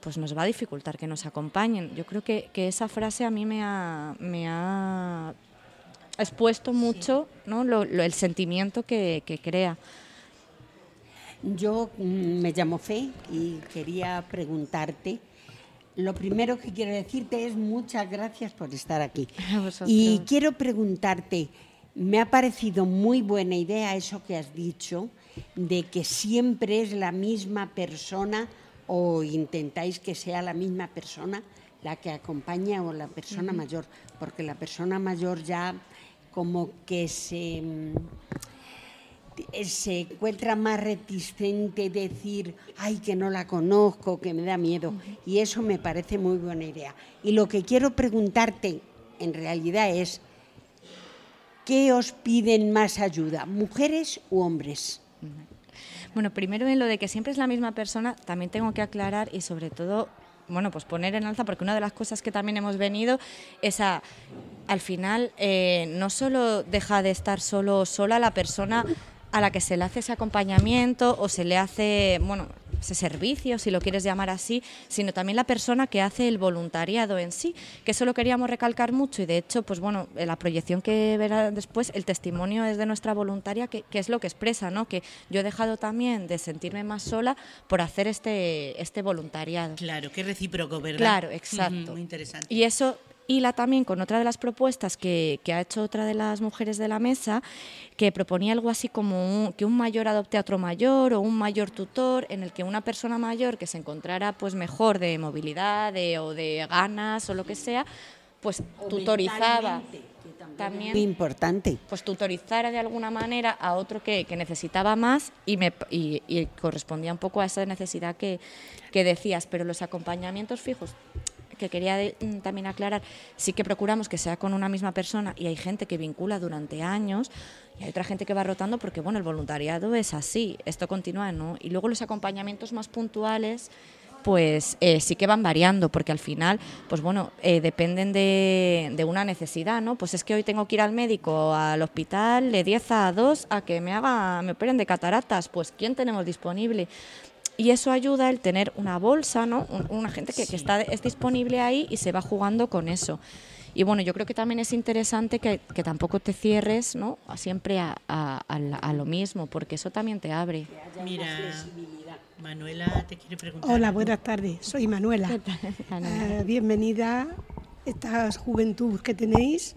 Speaker 14: pues nos va a dificultar que nos acompañen. Yo creo que, que esa frase a mí me ha, me ha expuesto mucho ¿no? Lo- lo- el sentimiento que, que crea.
Speaker 6: Yo mm, me llamo Fe y quería preguntarte. Lo primero que quiero decirte es muchas gracias por estar aquí. Y quiero preguntarte, me ha parecido muy buena idea eso que has dicho, de que siempre es la misma persona o intentáis que sea la misma persona la que acompaña o la persona mayor, porque la persona mayor ya como que se mm, se encuentra más reticente decir, ay, que no la conozco, que me da miedo. Y eso me parece muy buena idea. Y lo que quiero preguntarte en realidad es, ¿qué os piden más ayuda, mujeres u hombres?
Speaker 14: Bueno, primero en lo de que siempre es la misma persona, también tengo que aclarar y sobre todo, bueno, pues poner en alza, porque una de las cosas que también hemos venido es a, al final, eh, no solo deja de estar solo o sola la persona a la que se le hace ese acompañamiento o se le hace, bueno, ese servicio, si lo quieres llamar así, sino también la persona que hace el voluntariado en sí, que eso lo queríamos recalcar mucho y de hecho, pues bueno, en la proyección que verá después, el testimonio es de nuestra voluntaria, que, que es lo que expresa, ¿no? Que yo he dejado también de sentirme más sola por hacer este, este voluntariado.
Speaker 4: Claro, qué recíproco, ¿verdad?
Speaker 14: Claro, exacto.
Speaker 4: Muy interesante.
Speaker 14: Y eso hila también con otra de las propuestas que, que ha hecho otra de las mujeres de la mesa, que proponía algo así como un- que un mayor adopte a otro mayor o un mayor tutor, en el que una persona mayor que se encontrara pues mejor de movilidad de- o de ganas o lo que sea, pues tutorizaba también
Speaker 6: Muy importante.
Speaker 14: pues tutorizara de alguna manera a otro que, que necesitaba más y, me, y, y correspondía un poco a esa necesidad que, que decías. Pero los acompañamientos fijos, que quería mm, también aclarar, sí que procuramos que sea con una misma persona y hay gente que vincula durante años y hay otra gente que va rotando porque, bueno, el voluntariado es así, esto continúa, ¿no? Y luego los acompañamientos más puntuales pues eh, sí que van variando, porque al final, pues bueno, eh, dependen de, de una necesidad, ¿no? Pues es que hoy tengo que ir al médico, al hospital, de 10 a 2, a que me haga, me operen de cataratas, pues ¿quién tenemos disponible? Y eso ayuda el tener una bolsa, ¿no? Un- Una gente que, que está, es disponible ahí y se va jugando con eso. Y bueno, yo creo que también es interesante que, que tampoco te cierres, ¿no? A Siempre a, a- a lo mismo, porque eso también te abre.
Speaker 4: Mira, Manuela te quiere preguntar.
Speaker 1: Hola, buenas tardes. Soy Manuela. Eh, bienvenida a esta juventud que tenéis.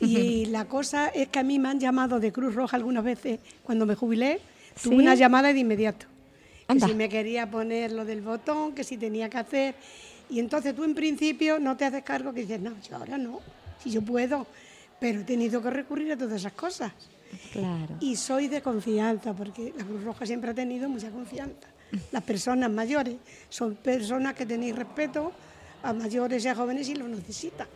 Speaker 1: Y la cosa es que a mí me han llamado de Cruz Roja algunas veces cuando me jubilé. Tuve
Speaker 14: ¿Sí?
Speaker 1: una llamada de inmediato. Que si me quería poner lo del botón, que si tenía que hacer. Y entonces tú en principio no te haces cargo que dices, no, yo ahora no, si yo puedo. Pero he tenido que recurrir a todas esas cosas.
Speaker 14: Claro.
Speaker 1: Y soy de confianza, porque la Cruz Roja siempre ha tenido mucha confianza. Las personas mayores son personas que tenéis respeto a mayores y a jóvenes y lo necesitan.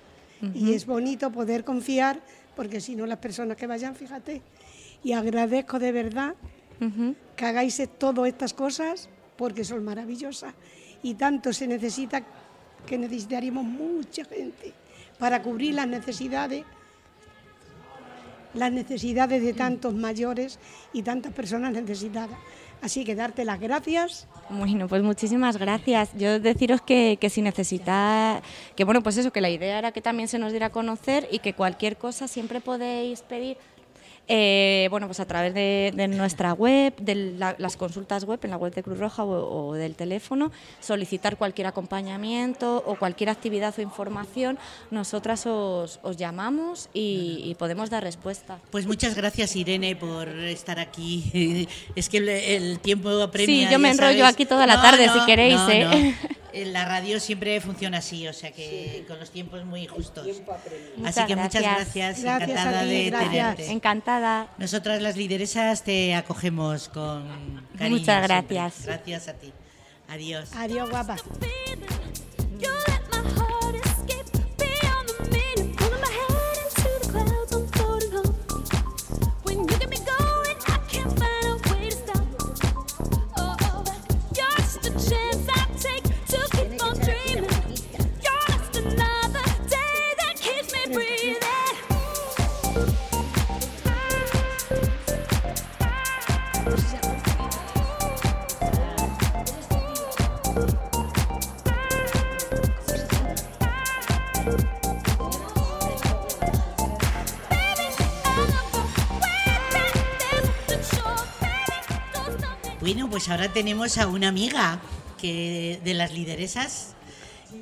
Speaker 1: Y es bonito poder confiar, porque si no las personas que vayan, fíjate. Y agradezco de verdad que hagáis todas estas cosas, porque son maravillosas. Y tanto se necesita que necesitaríamos mucha gente para cubrir las necesidades las necesidades de tantos mayores y tantas personas necesitadas. Así que darte las gracias.
Speaker 14: Bueno, pues muchísimas gracias. Yo deciros que, que si necesitáis, que bueno, pues eso, que la idea era que también se nos diera a conocer y que cualquier cosa siempre podéis pedir. Eh, bueno, pues a través de, de nuestra web, de la- las consultas web en la web de Cruz Roja o, o del teléfono, solicitar cualquier acompañamiento o cualquier actividad o información, nosotras os, os llamamos y, y podemos dar respuesta.
Speaker 4: Pues muchas gracias Irene por estar aquí. Es que el, el tiempo apremia.
Speaker 14: Sí, yo me enrollo
Speaker 4: sabes.
Speaker 14: aquí toda la tarde, si queréis,
Speaker 4: no,
Speaker 14: ¿eh?
Speaker 4: no. eh, la radio siempre funciona así, o sea que con los tiempos muy justos. Así que muchas
Speaker 14: gracias.
Speaker 4: gracias, encantada
Speaker 14: ti,
Speaker 4: de
Speaker 14: gracias.
Speaker 4: tenerte.
Speaker 14: Encantada.
Speaker 4: Nosotras las lideresas te acogemos con cariño.
Speaker 14: Muchas
Speaker 4: siempre.
Speaker 14: gracias.
Speaker 4: Gracias a ti. Adiós.
Speaker 1: Adiós, guapa.
Speaker 4: Pues ahora tenemos a una amiga que de las lideresas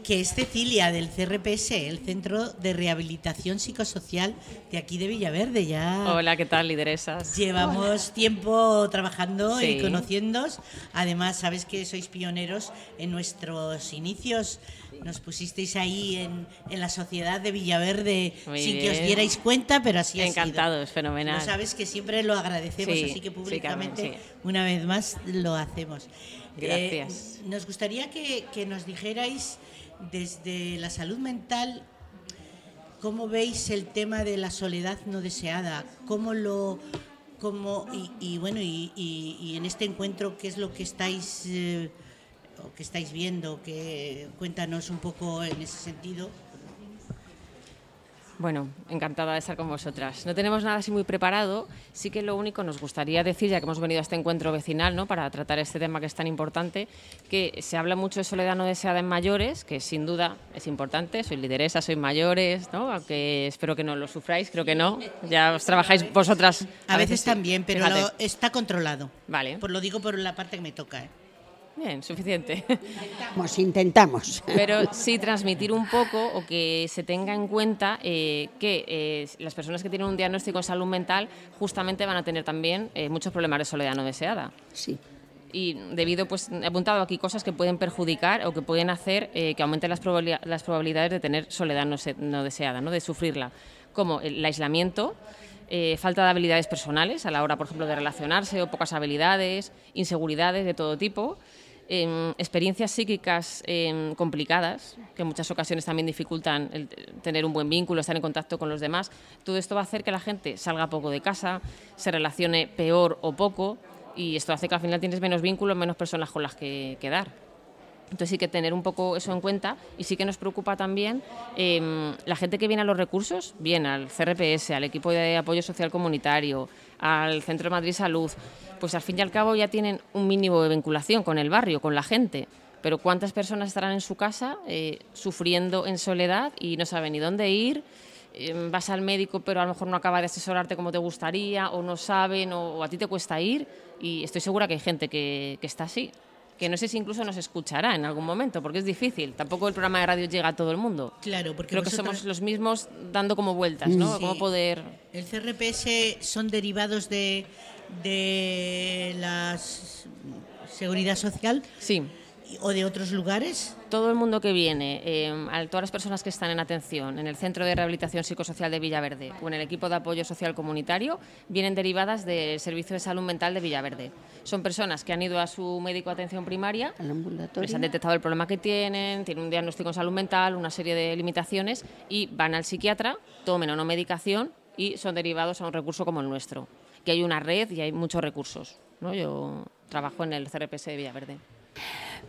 Speaker 4: que es Cecilia del CRPS, el Centro de Rehabilitación Psicosocial de aquí de Villaverde. Ya
Speaker 15: Hola, ¿qué tal, lideresas?
Speaker 4: Llevamos tiempo trabajando y conociéndoos. Además, sabes que sois pioneros en nuestros inicios. Nos pusisteis ahí en, en la sociedad de Villaverde
Speaker 15: Muy
Speaker 4: sin que os dierais cuenta, pero así ha sido.
Speaker 15: Encantados, fenomenal.
Speaker 4: Lo sabes que siempre lo agradecemos,
Speaker 15: Sí,
Speaker 4: así que
Speaker 15: sí,
Speaker 4: públicamente una vez más lo hacemos.
Speaker 15: Gracias.
Speaker 4: Eh, nos gustaría que, que nos dijerais desde la salud mental cómo veis el tema de la soledad no deseada, cómo lo cómo y, y bueno y, y- y en este encuentro qué es lo que estáis eh, o que estáis viendo, que cuéntanos un poco en ese sentido.
Speaker 15: Bueno, encantada de estar con vosotras. No tenemos nada así muy preparado, sí que lo único nos gustaría decir, ya que hemos venido a este encuentro vecinal ¿no? para tratar este tema que es tan importante, que se habla mucho de soledad no deseada en mayores, que sin duda es importante, sois lideresa, sois mayores, ¿no? aunque espero que no lo sufráis, creo que no, ya os trabajáis vosotras.
Speaker 4: A, veces, también, pero lo- está controlado.
Speaker 15: Vale.
Speaker 4: Por lo digo por la parte que me toca. ¿eh?
Speaker 15: Bien, suficiente.
Speaker 6: Pues intentamos.
Speaker 15: Pero sí transmitir un poco o que se tenga en cuenta eh, que eh, las personas que tienen un diagnóstico en salud mental justamente van a tener también eh, muchos problemas de soledad no deseada.
Speaker 6: Sí.
Speaker 15: Y debido, pues he apuntado aquí cosas que pueden perjudicar o que pueden hacer eh, que aumenten las, las probabilidades de tener soledad no, se- no deseada, ¿no? de sufrirla, como el aislamiento, eh, falta de habilidades personales a la hora, por ejemplo, de relacionarse o pocas habilidades, inseguridades de todo tipo, em, experiencias psíquicas em, complicadas, que en muchas ocasiones también dificultan el tener un buen vínculo, estar en contacto con los demás. Todo esto va a hacer que la gente salga poco de casa, se relacione peor o poco, y esto hace que al final tienes menos vínculos, menos personas con las que quedar. Entonces sí que tener un poco eso en cuenta y sí que nos preocupa también em, la gente que viene a los recursos, bien al CRPS, al equipo de apoyo social comunitario, al Centro de Madrid Salud, pues al fin y al cabo ya tienen un mínimo de vinculación con el barrio, con la gente. Pero ¿cuántas personas estarán en su casa eh, sufriendo en soledad y no saben ni dónde ir? Em, vas al médico pero a lo mejor no acaba de asesorarte como te gustaría o no saben o, a ti te cuesta ir y estoy segura que hay gente que está así que no sé si incluso nos escuchará en algún momento, porque es difícil. Tampoco el programa de radio llega a todo el mundo.
Speaker 4: Claro, porque
Speaker 15: Creo que somos los mismos dando como vueltas, ¿no?
Speaker 4: Sí.
Speaker 15: Cómo poder...
Speaker 4: El CRPS son derivados de, de la seguridad social
Speaker 15: sí.
Speaker 4: O de otros lugares.
Speaker 15: Todo el mundo que viene, eh, a todas las personas que están en atención en el Centro de Rehabilitación Psicosocial de Villaverde o en el equipo de apoyo social comunitario, vienen derivadas del Servicio de Salud Mental de Villaverde. Son personas que han ido a su médico de atención primaria, les han detectado el problema que tienen, tienen un diagnóstico en salud mental, una serie de limitaciones y van al psiquiatra, tomen o no medicación y son derivados a un recurso como el nuestro. Que hay una red y hay muchos recursos. ¿no? Yo trabajo en el CRPS de Villaverde.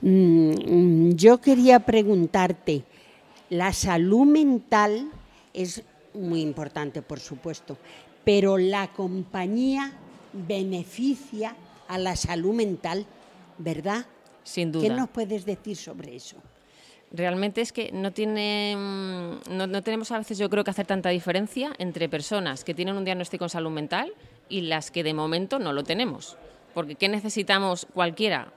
Speaker 6: Mm, mm, yo quería preguntarte, la salud mental es muy importante, por supuesto, pero la compañía beneficia a la salud mental, ¿verdad?
Speaker 15: Sin
Speaker 6: ¿Qué
Speaker 15: duda.
Speaker 6: nos puedes decir sobre eso?
Speaker 15: Realmente es que no, tiene, mm, no, no tenemos a veces, yo creo, que hacer tanta diferencia entre personas que tienen un diagnóstico en salud mental y las que de momento no lo tenemos. Porque ¿qué necesitamos cualquiera?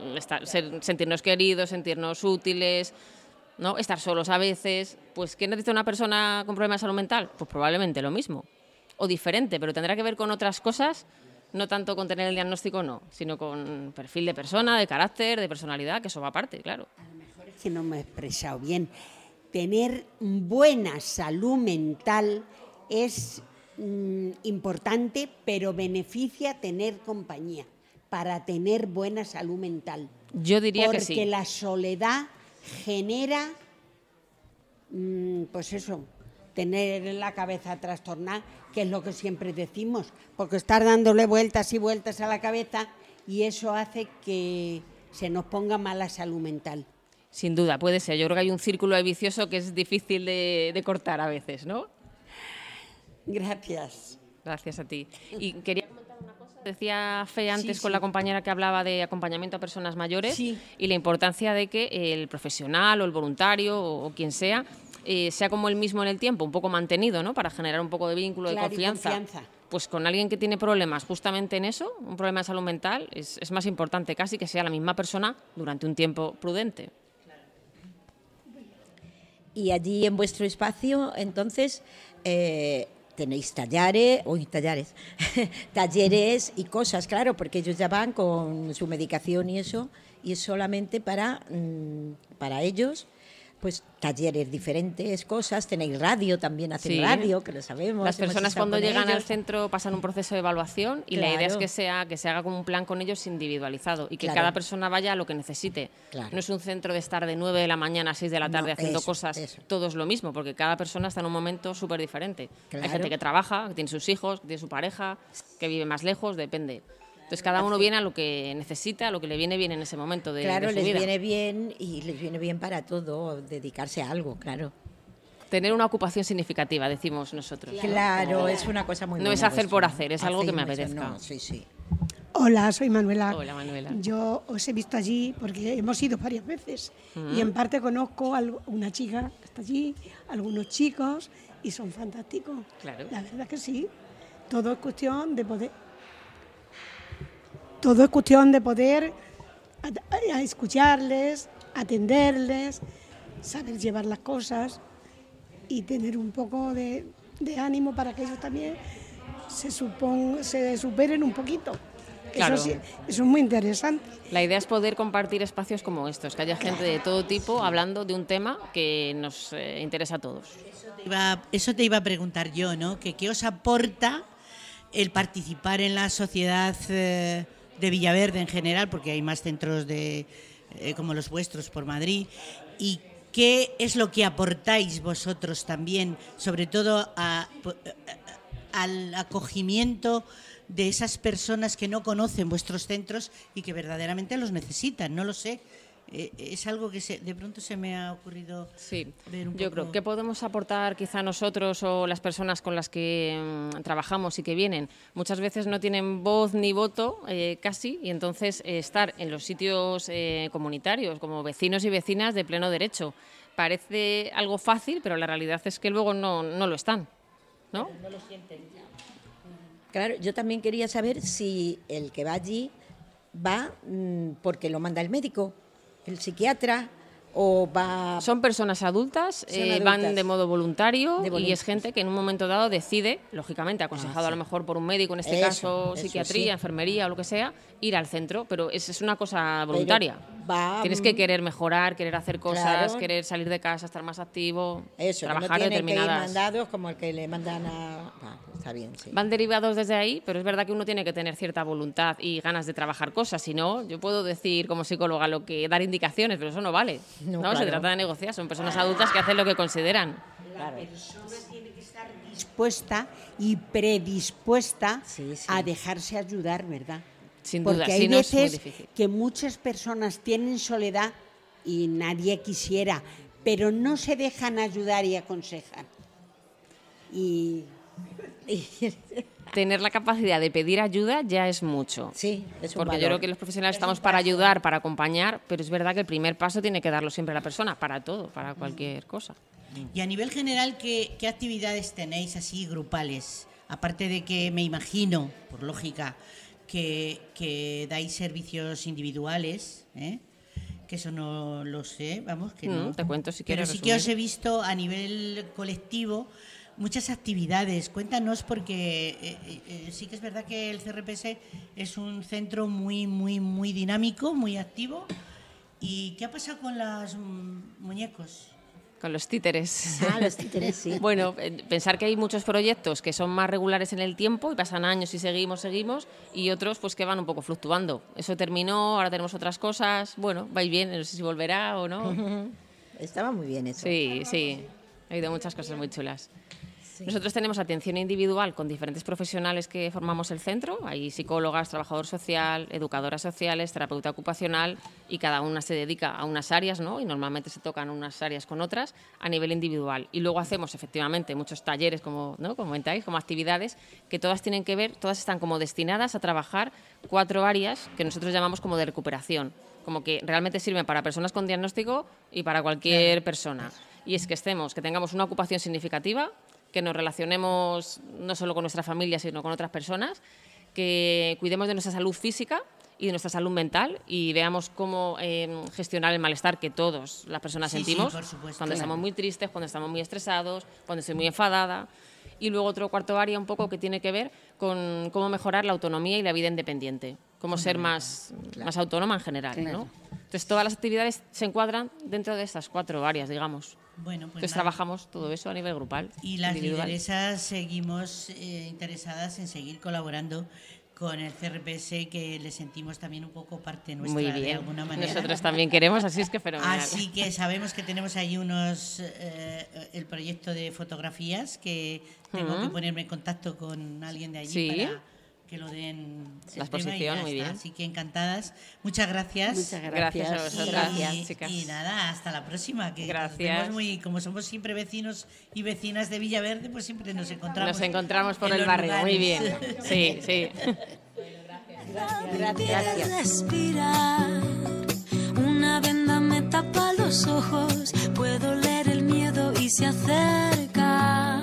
Speaker 15: Mm, Estar- sentirnos queridos, sentirnos útiles, ¿no? estar solos a veces. Pues ¿qué necesita una persona con problemas de salud mental? Pues probablemente lo mismo. O diferente, pero tendrá que ver con otras cosas, no tanto con tener el diagnóstico, no, sino con perfil de persona, de carácter, de personalidad, que eso va aparte, claro.
Speaker 6: que no me he expresado bien. Tener buena salud mental es mm, importante, pero beneficia tener compañía para tener buena salud mental.
Speaker 15: Yo diría
Speaker 6: Porque
Speaker 15: que sí.
Speaker 6: la soledad genera, mm, pues eso, tener la cabeza trastornada, que es lo que siempre decimos, porque estar dándole vueltas y vueltas a la cabeza y eso hace que se nos ponga mala salud mental.
Speaker 15: Sin duda, puede ser. Yo creo que hay un círculo vicioso que es difícil de, de cortar a veces, ¿no?
Speaker 6: Gracias.
Speaker 15: Gracias a ti. Y quería comentar. Decía Fe antes
Speaker 6: Sí,
Speaker 15: con
Speaker 6: sí.
Speaker 15: la compañera que hablaba de acompañamiento a personas mayores
Speaker 6: Sí.
Speaker 15: y la importancia de que el profesional o el voluntario o, o quien sea eh, sea como el mismo en el tiempo, un poco mantenido, ¿no? Para generar un poco de vínculo,
Speaker 6: Claro,
Speaker 15: de confianza.
Speaker 6: confianza.
Speaker 15: Pues con alguien que tiene problemas justamente en eso, un problema de salud mental, es, es más importante casi que sea la misma persona durante un tiempo prudente.
Speaker 5: Y allí en vuestro espacio, entonces, eh, tenéis tallares, uy, tallares, talleres y cosas, claro, porque ellos ya van con su medicación y eso, y es solamente para, mm, para ellos, pues talleres diferentes, cosas, tenéis radio también, hacen
Speaker 15: Sí.
Speaker 5: radio, que lo sabemos.
Speaker 15: Las personas cuando llegan al centro pasan un proceso de evaluación y la idea es que sea que se haga como un plan con ellos individualizado y que
Speaker 5: Claro.
Speaker 15: cada persona vaya a lo que necesite.
Speaker 5: Claro.
Speaker 15: No es un centro de estar de 9 de la mañana a 6 de la
Speaker 5: No,
Speaker 15: tarde haciendo
Speaker 5: eso,
Speaker 15: cosas,
Speaker 5: eso.
Speaker 15: todo es lo mismo, porque cada persona está en un momento súper diferente. Hay gente que trabaja, que tiene sus hijos, que tiene su pareja, que vive más lejos, depende. Entonces cada uno viene a lo que necesita, a lo que le viene bien en ese momento de,
Speaker 5: Claro,
Speaker 15: de su
Speaker 5: les
Speaker 15: vida.
Speaker 5: viene bien y les viene bien para todo, dedicarse a algo, claro.
Speaker 15: Tener una ocupación significativa, decimos nosotros.
Speaker 5: Claro, es una cosa muy
Speaker 15: No
Speaker 5: buena
Speaker 15: es hacer por hacer, es algo que me apetezca.
Speaker 5: no, sí, sí.
Speaker 1: Hola, soy Manuela.
Speaker 15: Hola, Manuela.
Speaker 1: Yo os he visto allí porque hemos ido varias veces y en parte conozco a una chica que está allí, algunos chicos y son fantásticos.
Speaker 15: Claro.
Speaker 1: La verdad que sí. Todo es cuestión de poder. Todo es cuestión de poder a- a escucharles, atenderles, saber llevar las cosas y tener un poco de, de ánimo para que ellos también se, supon- se superen un poquito.
Speaker 15: Claro.
Speaker 1: Eso, sí, eso es muy interesante.
Speaker 15: La idea es poder compartir espacios como estos, que haya gente de todo tipo hablando de un tema que nos eh, interesa a todos.
Speaker 4: Iba- eso te iba a preguntar yo, ¿no? Que qué os aporta el participar en la sociedad eh, de Villaverde en general, porque hay más centros de eh, como los vuestros por Madrid, y qué es lo que aportáis vosotros también, sobre todo a- al acogimiento de esas personas que no conocen vuestros centros y que verdaderamente los necesitan, no lo sé. Eh, es algo que se- de pronto se me ha ocurrido
Speaker 15: Sí,
Speaker 4: ver un
Speaker 15: Yo
Speaker 4: poco.
Speaker 15: creo que podemos aportar quizá nosotros o las personas con las que mm, trabajamos y que vienen. Muchas veces no tienen voz ni voto eh, casi y entonces eh, estar en los sitios eh, comunitarios como vecinos y vecinas de pleno derecho. Parece algo fácil, pero la realidad es que luego no, no lo están. ¿no?
Speaker 5: Claro, yo también quería saber si el que va allí va mm, porque lo manda el médico, el psiquiatra, o va...
Speaker 15: Son personas adultas,
Speaker 5: Son
Speaker 15: eh, van de modo voluntario
Speaker 5: De
Speaker 15: y es gente que en un momento dado decide, lógicamente aconsejado
Speaker 5: Ah,
Speaker 15: a lo mejor por un médico, en este
Speaker 5: Eso,
Speaker 15: caso
Speaker 5: eso
Speaker 15: psiquiatría,
Speaker 5: sí.
Speaker 15: enfermería o lo que sea, ir al centro, pero es, es una cosa voluntaria.
Speaker 5: va,
Speaker 15: Tienes que querer mejorar, querer hacer cosas,
Speaker 5: Claro.
Speaker 15: querer salir de casa, estar más activo,
Speaker 5: Eso, que no
Speaker 15: trabajar
Speaker 5: tienen que ir
Speaker 15: determinadas...
Speaker 5: mandados como el que le mandan a... Ah, está bien, sí.
Speaker 15: Van derivados desde ahí, pero es verdad que uno tiene que tener cierta voluntad y ganas de trabajar cosas. Si no, yo puedo decir como psicóloga lo que dar indicaciones, pero eso no vale.
Speaker 5: No,
Speaker 15: No, se trata de negociar. Son personas adultas que hacen lo que consideran.
Speaker 6: La persona tiene que estar dispuesta y predispuesta a dejarse ayudar, ¿verdad?
Speaker 15: Sin
Speaker 6: Porque
Speaker 15: duda,
Speaker 6: hay
Speaker 15: si no es muy
Speaker 6: veces que muchas personas tienen soledad y nadie quisiera, pero no se dejan ayudar y aconsejar. Y
Speaker 15: Tener la capacidad de pedir ayuda ya es mucho.
Speaker 5: Sí, es un
Speaker 15: Porque yo
Speaker 5: valor.
Speaker 15: creo que los profesionales estamos para ayudar, para acompañar, pero es verdad que el primer paso tiene que darlo siempre la persona, para todo, para cualquier cosa.
Speaker 4: Y a nivel general, ¿qué, qué actividades tenéis así grupales? Aparte de que me imagino, por lógica, que, que dais servicios individuales, ¿eh? que eso no lo sé, vamos, que no.
Speaker 15: Mm, te cuento si
Speaker 4: Pero
Speaker 15: quieres
Speaker 4: sí que os
Speaker 15: resumir.
Speaker 4: he visto a nivel colectivo muchas actividades. Cuéntanos porque eh, eh, eh, sí que es verdad que el CRPS es un centro muy, muy, muy dinámico, muy activo ¿Y qué ha pasado con los muñecos?
Speaker 15: Con los títeres.
Speaker 5: Ah, los títeres, sí.
Speaker 15: bueno, pensar que hay muchos proyectos que son más regulares en el tiempo y pasan años y seguimos, seguimos, y otros pues que van un poco fluctuando. Eso terminó, ahora tenemos otras cosas. Bueno, vais bien, no sé si volverá o no.
Speaker 5: Estaba muy bien eso.
Speaker 15: Sí, sí. Ha habido muchas cosas muy chulas. Nosotros tenemos atención individual con diferentes profesionales que formamos el centro. Hay psicólogas, trabajador social, educadoras sociales, terapeuta ocupacional y cada una se dedica a unas áreas, ¿no? Y normalmente se tocan unas áreas con otras a nivel individual. Y luego hacemos efectivamente muchos talleres, como ¿no? comentáis, como actividades que todas tienen que ver, todas están como destinadas a trabajar cuatro áreas que nosotros llamamos como de recuperación, como que realmente sirven para personas con diagnóstico y para cualquier persona. Y es que estemos, que tengamos una ocupación significativa, que nos relacionemos no solo con nuestra familia, sino con otras personas, que cuidemos de nuestra salud física y de nuestra salud mental y veamos cómo eh, gestionar el malestar que todos las personas
Speaker 4: Sí, sí,
Speaker 15: sentimos
Speaker 4: por supuesto.
Speaker 15: cuando
Speaker 4: Claro.
Speaker 15: estamos muy tristes, cuando estamos muy estresados, cuando estoy muy enfadada. Y luego otro cuarto área un poco que tiene que ver con cómo mejorar la autonomía y la vida independiente, cómo ser más, más autónoma en general.
Speaker 4: Claro.
Speaker 15: ¿no? Entonces todas las actividades se encuadran dentro de estas cuatro áreas, digamos.
Speaker 4: Bueno, pues
Speaker 15: Entonces
Speaker 4: nada.
Speaker 15: trabajamos todo eso a nivel grupal.
Speaker 4: Y las
Speaker 15: individual.
Speaker 4: lideresas seguimos eh, interesadas en seguir colaborando con el CRPS, que le sentimos también un poco parte nuestra
Speaker 15: Muy
Speaker 4: de alguna manera.
Speaker 15: Nosotros también queremos, así es que fenomenal.
Speaker 4: Así que sabemos que tenemos ahí unos eh, el proyecto de fotografías que tengo que ponerme en contacto con alguien de allí
Speaker 15: Sí.
Speaker 4: para que lo den
Speaker 15: La exposición, muy bien.
Speaker 4: Así que encantadas. Muchas gracias.
Speaker 5: Muchas
Speaker 15: Gracias a
Speaker 5: gracias.
Speaker 15: vosotras.
Speaker 4: Y,
Speaker 15: Gracias, chicas.
Speaker 4: y nada, hasta la próxima. Que
Speaker 15: Gracias.
Speaker 4: muy, como somos siempre vecinos y vecinas de Villaverde, pues siempre nos encontramos.
Speaker 15: Nos encontramos por
Speaker 4: en
Speaker 15: el barrio, muy bien. Sí, sí.
Speaker 5: Gracias.
Speaker 16: respirar. Una venda me tapa los ojos, puedo leer el miedo y se acerca.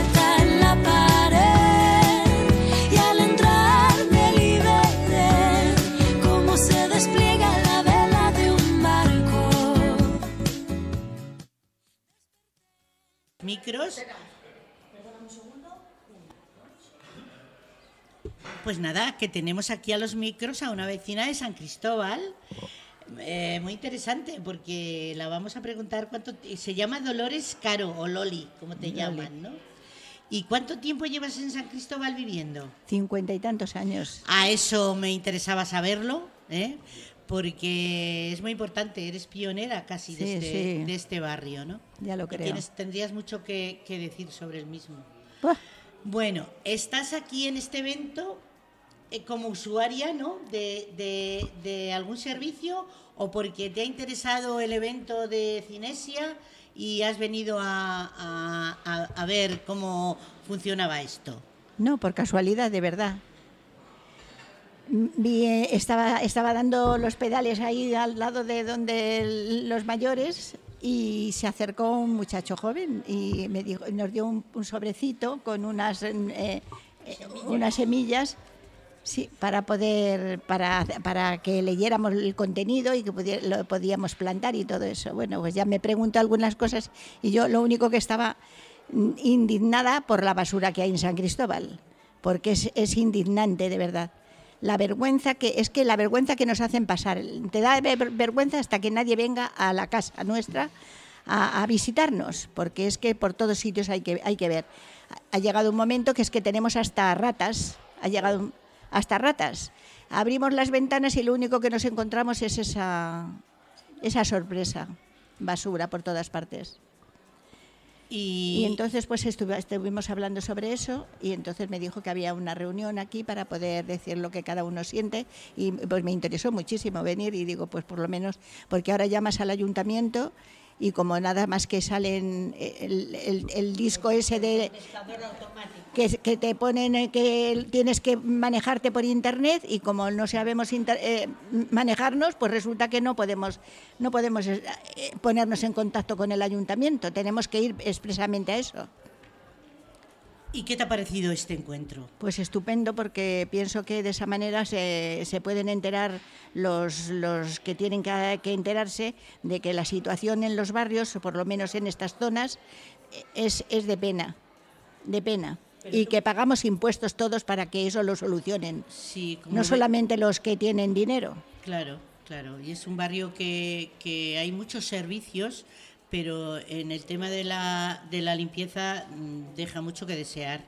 Speaker 4: Micros. Pues nada, que tenemos aquí a los micros a una vecina de San Cristóbal. Eh, muy interesante porque la vamos a preguntar cuánto se llama Dolores Caro o Loli, como te
Speaker 17: Loli.
Speaker 4: llaman, ¿no? ¿Y cuánto tiempo llevas en San Cristóbal viviendo?
Speaker 17: Cincuenta y tantos años.
Speaker 4: A eso me interesaba saberlo, ¿eh? Porque es muy importante, eres pionera casi de,
Speaker 17: Sí,
Speaker 4: este,
Speaker 17: sí.
Speaker 4: de este barrio, ¿no?
Speaker 17: Ya lo creo.
Speaker 4: tienes- tendrías mucho que, que decir sobre el mismo.
Speaker 17: Buah.
Speaker 4: Bueno, estás aquí en este evento eh, como usuaria, ¿no? De, de- de algún servicio o porque te ha interesado el evento de Cinesia y has venido a, a- a- a ver cómo funcionaba esto.
Speaker 17: No, por casualidad, de verdad. Vi, estaba, estaba dando los pedales ahí al lado de donde los mayores y se acercó un muchacho joven y me dijo, nos dio un, sobrecito con unas, eh, eh, unas semillas sí, para poder para, para que leyéramos el contenido y que lo podíamos plantar y todo eso. Bueno, pues ya me preguntó algunas cosas y yo lo único que estaba indignada por la basura que hay en San Cristóbal, porque es, es indignante de verdad. La vergüenza que es que la vergüenza que nos hacen pasar, te da ver- vergüenza hasta que nadie venga a la casa nuestra a, visitarnos, porque es que por todos sitios hay que, hay que ver. Ha llegado un momento que es que tenemos hasta ratas, ha llegado hasta ratas. Abrimos las ventanas y lo único que nos encontramos es esa, esa sorpresa, basura por todas partes.
Speaker 4: Y,
Speaker 17: entonces pues estuvimos hablando sobre eso y entonces me dijo que había una reunión aquí para poder decir lo que cada uno siente y pues me interesó muchísimo venir y digo pues por lo menos porque ahora llamas al ayuntamiento y como nada más que salen el, el- el disco ese de que, te ponen eh, que tienes que manejarte por internet y como no sabemos eh, manejarnos pues resulta que no podemos no podemos eh, eh, ponernos en contacto con el ayuntamiento. Tenemos que ir expresamente a eso
Speaker 4: ¿Y qué te ha parecido este encuentro?
Speaker 17: Pues estupendo porque pienso que de esa manera se, se pueden enterar los, los que tienen que, que enterarse de que la situación en los barrios, o por lo menos en estas zonas, es, es de pena, de pena. Y que pagamos impuestos todos para que eso lo solucionen.
Speaker 4: Sí, como
Speaker 17: No solamente los que tienen dinero.
Speaker 4: Claro, claro. Y es un barrio que, que hay muchos servicios, pero en el tema de la, de la limpieza mm, deja mucho que desear.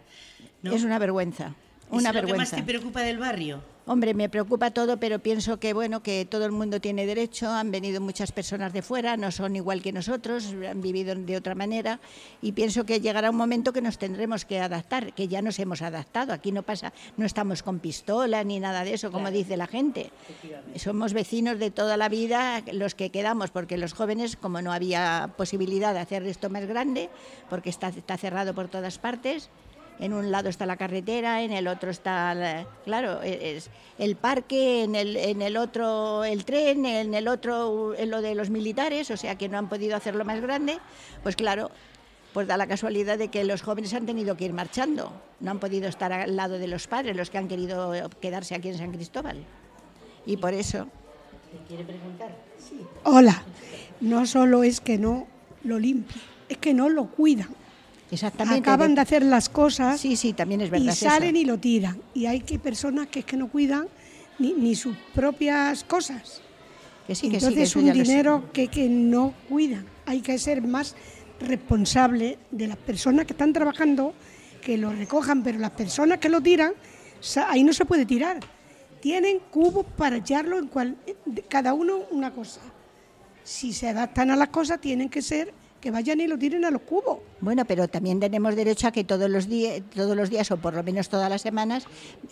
Speaker 4: ¿no?
Speaker 17: Es una vergüenza. Una
Speaker 4: ¿Es lo que más
Speaker 17: vergüenza.
Speaker 4: te preocupa del barrio?
Speaker 17: Hombre, me preocupa todo, pero pienso que bueno, que todo el mundo tiene derecho, han venido muchas personas de fuera, no son igual que nosotros, han vivido de otra manera y pienso que llegará un momento que nos tendremos que adaptar, que ya nos hemos adaptado. Aquí no pasa, no estamos con pistola ni nada de eso, como dice la gente. Somos vecinos de toda la vida los que quedamos, porque los jóvenes, como no había posibilidad de hacer esto más grande, porque está, está cerrado por todas partes, en un lado está la carretera, en el otro está, la- claro, es el parque, en el, en el otro el tren, en el otro en lo de los militares, o sea que no han podido hacerlo más grande, pues claro, pues da la casualidad de que los jóvenes han tenido que ir marchando, no han podido estar al lado de los padres, los que han querido quedarse aquí en San Cristóbal. Y por eso... ¿Quiere preguntar? Sí.
Speaker 1: Hola, no solo es que no lo limpien, es que no lo cuidan.
Speaker 17: Exactamente.
Speaker 1: Acaban de hacer las cosas
Speaker 17: Sí, sí, también es
Speaker 1: y
Speaker 17: eso.
Speaker 1: salen y lo tiran. Y hay que personas que es que no cuidan ni, ni sus propias cosas.
Speaker 17: Que sí, que sí,
Speaker 1: Entonces
Speaker 17: que
Speaker 1: es un dinero que, que no cuidan. Hay que ser más responsable de las personas que están trabajando, que lo recojan, pero las personas que lo tiran, ahí no se puede tirar. Tienen cubos para echarlo en cual, cada uno una cosa. Si se adaptan a las cosas, tienen que ser que vayan y lo tiren a los cubos.
Speaker 17: Bueno, pero también tenemos derecho a que todos los días, todos los días o por lo menos todas las semanas,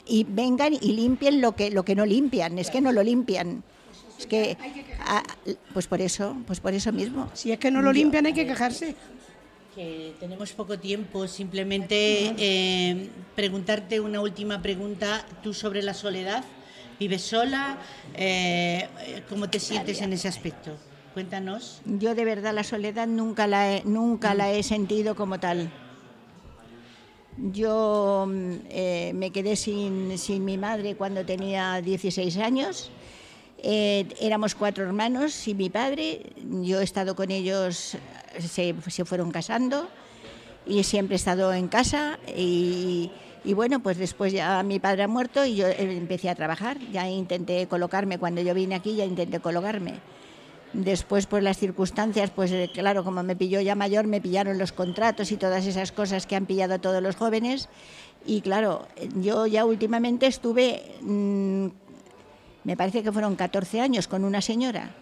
Speaker 17: y vengan y limpien lo que lo que no limpian. Es que no lo limpian. Es que, ah, pues por eso, pues por eso mismo.
Speaker 1: Si es que no lo limpian, hay que quejarse.
Speaker 4: Que tenemos poco tiempo, simplemente eh, preguntarte una última pregunta, tú sobre la soledad. ¿Vives sola? Eh, ¿Cómo te sientes en ese aspecto? Cuéntanos.
Speaker 17: Yo de verdad la soledad nunca la he, nunca la he sentido como tal. Yo mm, eh, me quedé sin, sin mi madre cuando tenía 16 años. Eh, éramos cuatro hermanos y mi padre. Yo he estado con ellos, se, se fueron casando y siempre he estado en casa. Y, y bueno, pues después ya mi padre ha muerto y yo eh, empecé a trabajar. Ya intenté colocarme, cuando yo vine aquí ya intenté colocarme. Después, pues las circunstancias, pues eh, claro, como me pilló ya mayor, me pillaron los contratos y todas esas cosas que han pillado a todos los jóvenes. Y claro, yo ya últimamente estuve, mm, me parece que fueron 14 años con una señora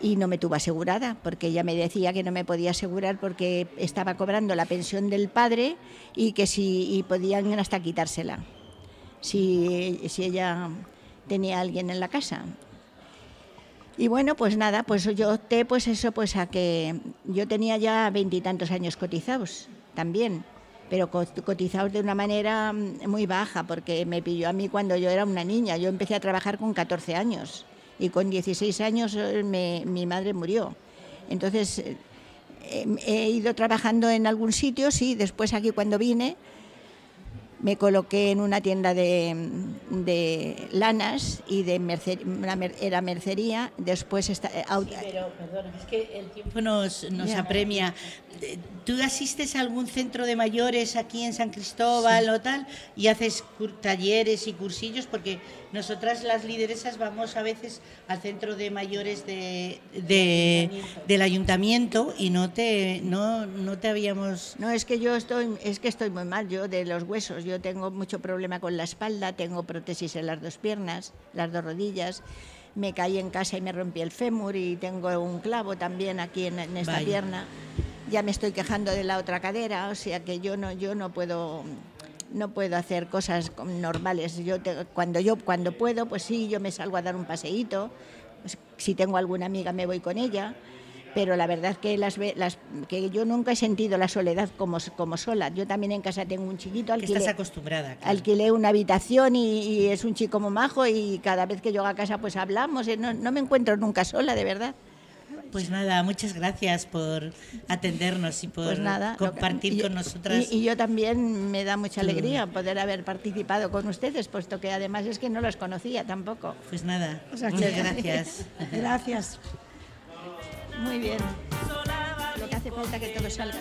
Speaker 17: y no me tuvo asegurada porque ella me decía que no me podía asegurar porque estaba cobrando la pensión del padre y que si y podían hasta quitársela si, si ella tenía a alguien en la casa. Y bueno, pues nada, pues yo opté pues eso pues a que yo tenía ya veintitantos años cotizados también, pero co- cotizados de una manera mm, muy baja porque me pilló a mí cuando yo era una niña. Yo empecé a trabajar con 14 años y con 16 años eh, me- mi madre murió. Entonces eh, he ido trabajando en algún sitio, sí, después aquí cuando vine me coloqué en una tienda de, de lanas y de merce- una mer- era mercería, después esta- eh, au-
Speaker 4: Pero, perdona, es que el tiempo nos, nos
Speaker 17: Ya.
Speaker 4: apremia. Eh, ¿Tú asistes a algún centro de mayores aquí en San Cristóbal o tal y haces talleres y cursillos? Porque nosotras las lideresas vamos a veces al centro de mayores de, de- del ayuntamiento y no te, no, no te habíamos...
Speaker 17: No, es que yo estoy, es que estoy muy mal, yo de los huesos, yo tengo mucho problema con la espalda, tengo prótesis en las dos piernas, las dos rodillas, me caí en casa y me rompí el fémur y tengo un clavo también aquí en, en esta
Speaker 4: Vaya.
Speaker 17: pierna. Ya me estoy quejando de la otra cadera, o sea que yo no, yo no puedo no puedo hacer cosas normales. Yo te- cuando yo cuando puedo, pues sí, yo me salgo a dar un paseíto. Pues, si tengo alguna amiga me voy con ella. Pero la verdad que las, las que yo nunca he sentido la soledad como, como sola. Yo también en casa tengo un chiquito,
Speaker 4: que estás acostumbrada. claro.
Speaker 17: alquilé una habitación y, y es un chico muy majo y cada vez que llego a casa pues hablamos. eh, No, no me encuentro nunca sola, de verdad.
Speaker 4: Pues nada, muchas gracias por atendernos y por
Speaker 18: Pues nada, lo que-
Speaker 4: compartir
Speaker 18: y-
Speaker 4: con nosotras.
Speaker 18: Y, y yo también me da mucha alegría poder haber participado con ustedes, puesto que además es que no los conocía tampoco.
Speaker 4: Pues nada,
Speaker 18: O sea que-
Speaker 4: muchas gracias.
Speaker 1: Gracias.
Speaker 18: Muy bien. Lo que hace falta que todo salga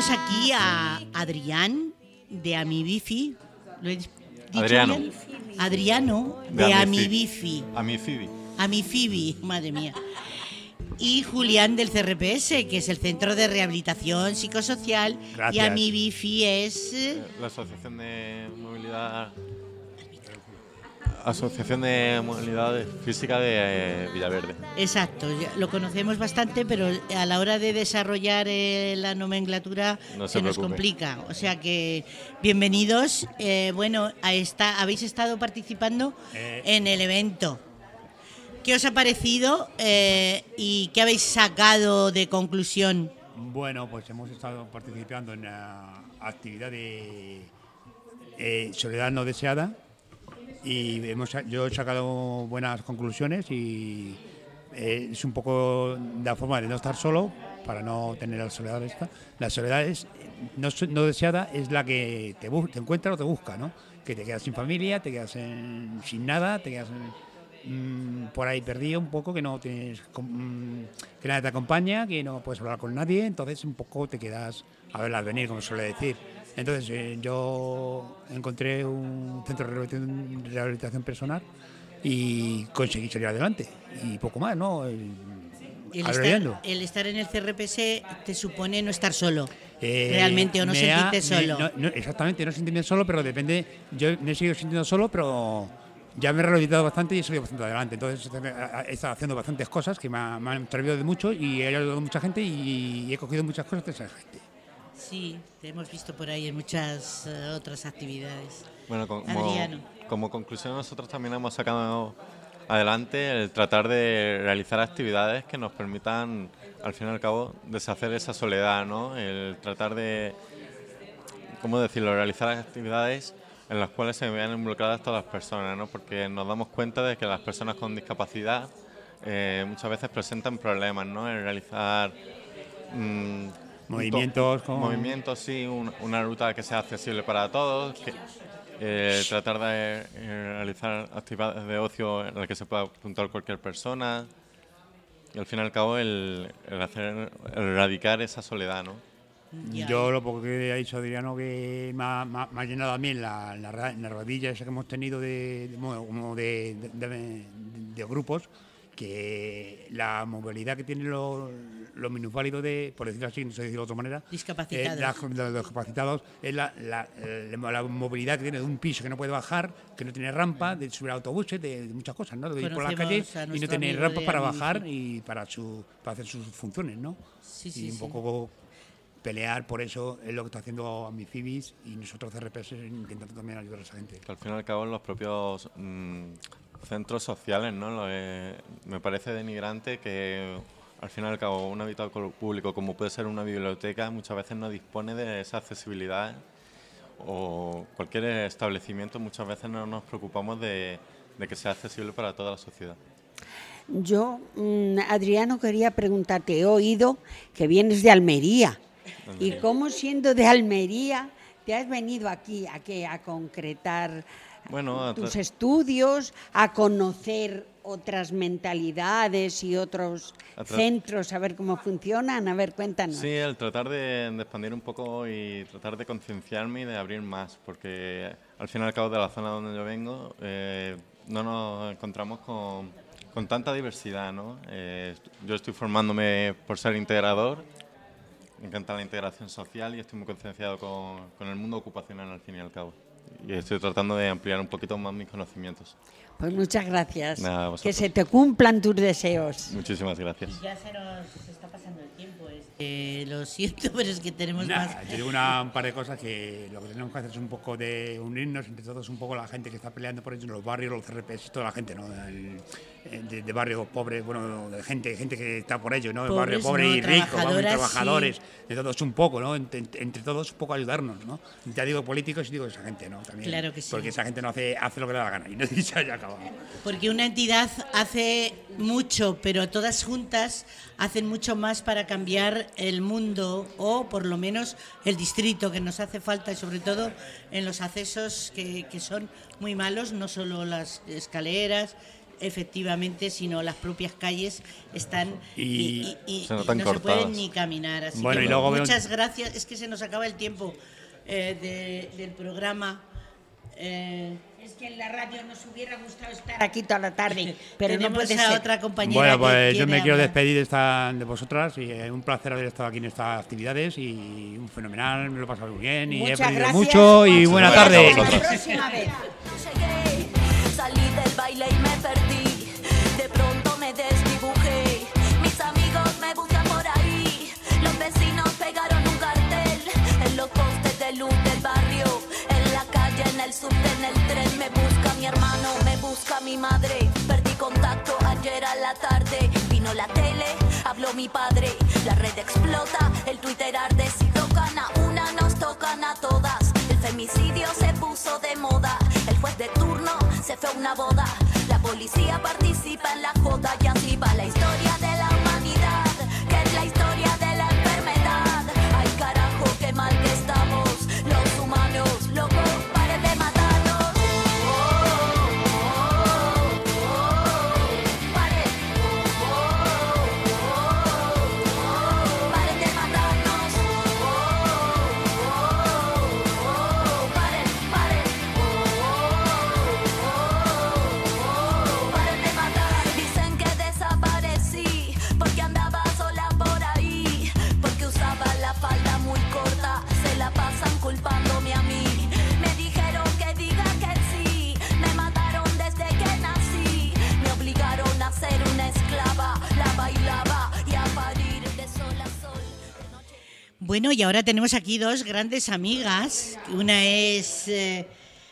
Speaker 4: Tenemos aquí a Adrián de Amibifi. ¿Lo he dicho
Speaker 19: Adriano.
Speaker 4: bien? Adriano
Speaker 19: De
Speaker 4: de. Amibifi.
Speaker 19: Amifibi.
Speaker 4: Amifibi, madre mía. Y Julián del CRPS, que es el Centro de Rehabilitación Psicosocial. Y
Speaker 19: Gracias.
Speaker 4: Amibifi es... eh,
Speaker 19: La Asociación de Movilidad. Asociación de Movilidad Física de eh, Villaverde.
Speaker 4: Exacto, ya lo conocemos bastante, pero a la hora de desarrollar eh, la nomenclatura
Speaker 19: No se
Speaker 4: nos complica. O sea que bienvenidos. Eh, bueno, a esta, habéis estado participando
Speaker 20: Eh.
Speaker 4: en el evento. ¿Qué os ha parecido eh, y qué habéis sacado de conclusión?
Speaker 20: Bueno, pues hemos estado participando en la actividad de eh, soledad no deseada y hemos, yo he sacado buenas conclusiones y eh, es un poco la forma de no estar solo para no tener la soledad esta. La soledad es, no, no deseada es la que te, te encuentra o te busca, ¿no? Que te quedas sin familia, te quedas en- sin nada, te quedas mm, por ahí perdido un poco, que no tienes com- mm, que nadie te acompaña, que no puedes hablar con nadie, entonces un poco te quedas a verlas venir, como suele decir. Entonces eh, yo encontré un centro de rehabilitación, rehabilitación personal y conseguí salir adelante y poco más, ¿no? El-
Speaker 4: El estar, el estar en el CRPS te supone no estar solo.
Speaker 20: Eh,
Speaker 4: realmente, o no sentirte
Speaker 20: ha-
Speaker 4: solo.
Speaker 20: me- no- no, exactamente, no sentirme solo, pero depende. Yo me he seguido sintiendo solo, pero ya me he rehabilitado bastante y he salido bastante adelante. Entonces he- he estado haciendo bastantes cosas que me, ha- me han servido de mucho y he ayudado a mucha gente y he cogido muchas cosas de esa gente.
Speaker 4: Sí, te hemos visto por ahí en muchas eh, otras actividades.
Speaker 19: Bueno, como,
Speaker 4: Adriano.
Speaker 19: como conclusión nosotros también hemos sacado adelante el tratar de realizar actividades que nos permitan, al fin y al cabo, deshacer esa soledad, ¿no? El tratar de, ¿cómo decirlo?, realizar actividades en las cuales se vean involucradas todas las personas, ¿no? Porque nos damos cuenta de que las personas con discapacidad eh, muchas veces presentan problemas, ¿no? En realizar mm,
Speaker 20: Movimientos
Speaker 19: to-
Speaker 20: con-
Speaker 19: movimientos, sí, un- una ruta que sea accesible para todos, que, eh, tratar de eh, realizar actividades de ocio en las que se pueda apuntar cualquier persona. Y al fin y al cabo el, el hacer el erradicar esa soledad, ¿no?
Speaker 20: Yo lo poco que ha dicho Adriano que me ha, me llenado a mí en la, la, la rodilla esa que hemos tenido como de- de- de grupos que la movilidad que tienen los, los minusválidos, de, por decirlo así, no sé decirlo de otra manera,
Speaker 4: Discapacitados.
Speaker 20: eh, la- los discapacitados, es la, la- eh, la movilidad que tiene de un piso que no puede bajar, que no tiene rampa, de subir a autobuses, de, de muchas cosas, ¿no? De ir por la calle y no tener rampas para bajar y para, su, para hacer sus funciones, ¿no?
Speaker 4: Sí,
Speaker 20: y
Speaker 4: sí,
Speaker 20: un
Speaker 4: sí.
Speaker 20: poco pelear por eso es lo que está haciendo Amifibis y nosotros CRPS intentando también ayudar a esa gente.
Speaker 19: Que al fin y al cabo en los propios mm, centros sociales, ¿no? Lo que me parece denigrante que al fin y al cabo un habitáculo público como puede ser una biblioteca muchas veces no dispone de esa accesibilidad o cualquier establecimiento muchas veces no nos preocupamos de, de que sea accesible para toda la sociedad.
Speaker 6: Yo, mm, Adriano, quería preguntarte, he oído que vienes de Almería. ¿Y cómo siendo de Almería te has venido aquí a, qué? a concretar
Speaker 19: Bueno, a
Speaker 6: tus estudios, a conocer otras mentalidades y otros centros, a ver cómo funcionan? A ver, cuéntanos.
Speaker 19: Sí, el tratar de, de expandir un poco y tratar de concienciarme y de abrir más, porque al fin y al cabo de la zona donde yo vengo eh, no nos encontramos con, con tanta diversidad. ¿no? Eh, yo estoy formándome por ser integrador, me encanta la integración social y estoy muy concienciado con, con el mundo ocupacional al fin y al cabo. Y estoy tratando de ampliar un poquito más mis conocimientos.
Speaker 6: Pues muchas gracias.
Speaker 19: Nada,
Speaker 6: que se te cumplan tus deseos.
Speaker 19: Muchísimas gracias.
Speaker 4: Ya se nos está pasando el tiempo. eh, lo siento, pero es que tenemos
Speaker 20: Nah,
Speaker 4: más.
Speaker 20: yo digo una, un par de cosas que lo que tenemos que hacer es un poco de unirnos entre todos, un poco la gente que está peleando por ello, los barrios, los CRPs, toda la gente, ¿no? El- de, de barrios pobres, bueno, de gente, gente que está por ello, ¿no? El barrio pobre
Speaker 4: no,
Speaker 20: y rico, vamos, trabajadores,
Speaker 4: sí.
Speaker 20: de todos un poco, ¿no? Entre, entre todos un poco ayudarnos, ¿no? Ya digo políticos y digo esa gente, ¿no? También,
Speaker 4: Claro que sí.
Speaker 20: Porque esa gente no hace, hace lo que le da la gana y no se haya acabado.
Speaker 4: Porque una entidad hace mucho, pero todas juntas hacen mucho más para cambiar el mundo o por lo menos el distrito que nos hace falta y sobre todo en los accesos que, que son muy malos, no solo las escaleras efectivamente, sino las propias calles están y,
Speaker 20: Y-
Speaker 4: y- y-
Speaker 19: Se
Speaker 4: y
Speaker 19: notan
Speaker 4: no se pueden ni caminar. Así
Speaker 20: Bueno,
Speaker 4: que
Speaker 20: y luego veo-
Speaker 4: muchas gracias. Es que se nos acaba el tiempo eh, de- del programa. Eh,
Speaker 6: Es que en la radio nos hubiera gustado estar aquí toda la tarde, pero no
Speaker 4: Tenemos
Speaker 6: puede
Speaker 4: a
Speaker 6: ser.
Speaker 4: otra compañera
Speaker 20: Bueno,
Speaker 4: que
Speaker 20: pues yo me quiero despedir de, esta, de vosotras y es un placer haber estado aquí en estas actividades y un fenomenal, me lo he pasado muy bien y
Speaker 6: Muchas
Speaker 20: he aprendido
Speaker 6: gracias.
Speaker 20: mucho y buena tarde.
Speaker 19: vosotros.
Speaker 6: La próxima vez.
Speaker 10: Salí del baile y me perdí. De pronto me desdibujé. Mis amigos me buscan por ahí. Los vecinos pegaron un cartel en los postes de luz del barrio. En la calle, en el subte, en el tren. Me busca mi hermano, me busca mi madre. Perdí contacto ayer a la tarde. Vino la tele, habló mi padre. La red explota, el Twitter arde. Si tocan a una, nos tocan a todas. El femicidio se puso de moda. Juez de turno se fue a una boda. La policía participa en la joda y así va la historia de la
Speaker 4: Bueno, y ahora tenemos aquí dos grandes amigas. Una es eh,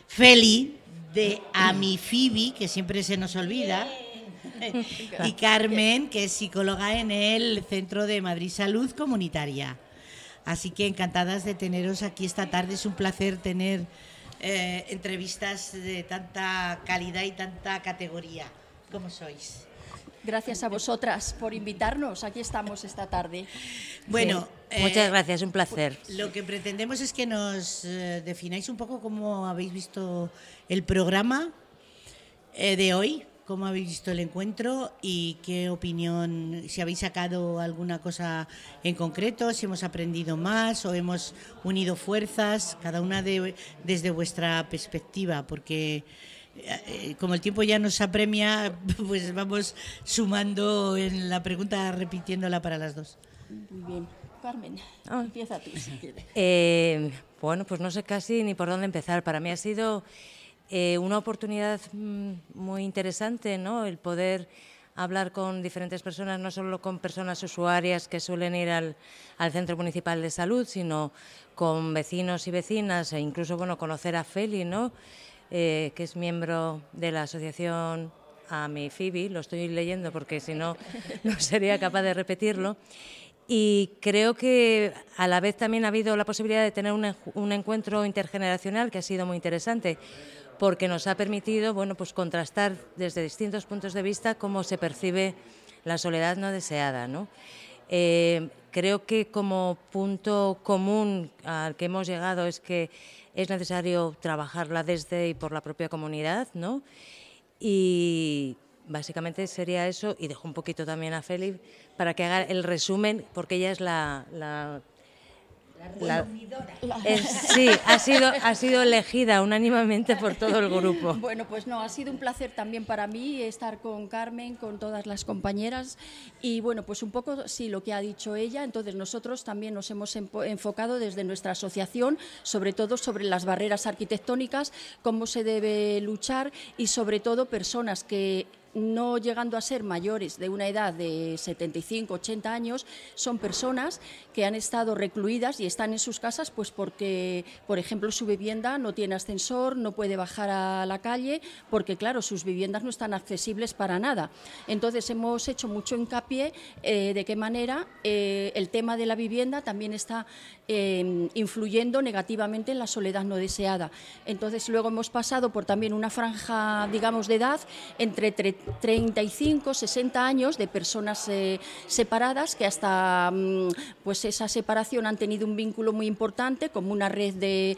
Speaker 4: Feli, de Amifibi, que siempre se nos olvida. Y Carmen, que es psicóloga en el Centro de Madrid Salud Comunitaria. Así que encantadas de teneros aquí esta tarde. Es un placer tener eh, entrevistas de tanta calidad y tanta categoría. ¿Cómo sois?
Speaker 21: Gracias a vosotras por invitarnos. Aquí estamos esta tarde.
Speaker 4: Bueno,
Speaker 22: Muchas
Speaker 4: eh,
Speaker 22: gracias, un placer.
Speaker 4: Lo que pretendemos es que nos eh, defináis un poco cómo habéis visto el programa eh, de hoy, cómo habéis visto el encuentro y qué opinión, si habéis sacado alguna cosa en concreto, si hemos aprendido más o hemos unido fuerzas, cada una de- desde vuestra perspectiva, porque como el tiempo ya nos apremia, pues vamos sumando en la pregunta, repitiéndola para las dos.
Speaker 21: Muy bien. Carmen,
Speaker 22: Ah.
Speaker 21: empieza tú si quieres.
Speaker 22: Eh, bueno, pues no sé casi ni por dónde empezar. Para mí ha sido eh, una oportunidad mm, muy interesante, ¿no? El poder hablar con diferentes personas, no solo con personas usuarias que suelen ir al, al Centro Municipal de Salud, sino con vecinos y vecinas e incluso, bueno, conocer a Feli, ¿no? Eh, que es miembro de la asociación a mi Phoebe, lo estoy leyendo porque si no, no sería capaz de repetirlo. Y creo que a la vez también ha habido la posibilidad de tener un, un encuentro intergeneracional que ha sido muy interesante, porque nos ha permitido bueno, pues contrastar desde distintos puntos de vista cómo se percibe la soledad no deseada. ¿no? Eh, creo que como punto común al que hemos llegado es que es necesario trabajarla desde y por la propia comunidad, ¿no? Y básicamente sería eso, y dejo un poquito también a Félix para que haga el resumen, porque ella es la... la- la- sí, ha sido, ha sido elegida unánimemente por todo el grupo.
Speaker 21: Bueno, pues no, ha sido un placer también para mí estar con Carmen, con todas las compañeras y bueno, pues un poco sí lo que ha dicho ella, entonces nosotros también nos hemos enfocado desde nuestra asociación, sobre todo sobre las barreras arquitectónicas, cómo se debe luchar y sobre todo personas que no llegando a ser mayores de una edad de 75, 80 años, son personas que han estado recluidas y están en sus casas pues porque, por ejemplo, su vivienda no tiene ascensor, no puede bajar a la calle, porque claro, sus viviendas no están accesibles para nada. Entonces hemos hecho mucho hincapié eh, de qué manera eh, el tema de la vivienda también está eh, influyendo negativamente en la soledad no deseada. Entonces luego hemos pasado por también una franja, digamos, de edad entre tre- 35, 60 años de personas eh, separadas que hasta mm, pues esa separación han tenido un vínculo muy importante como una red de,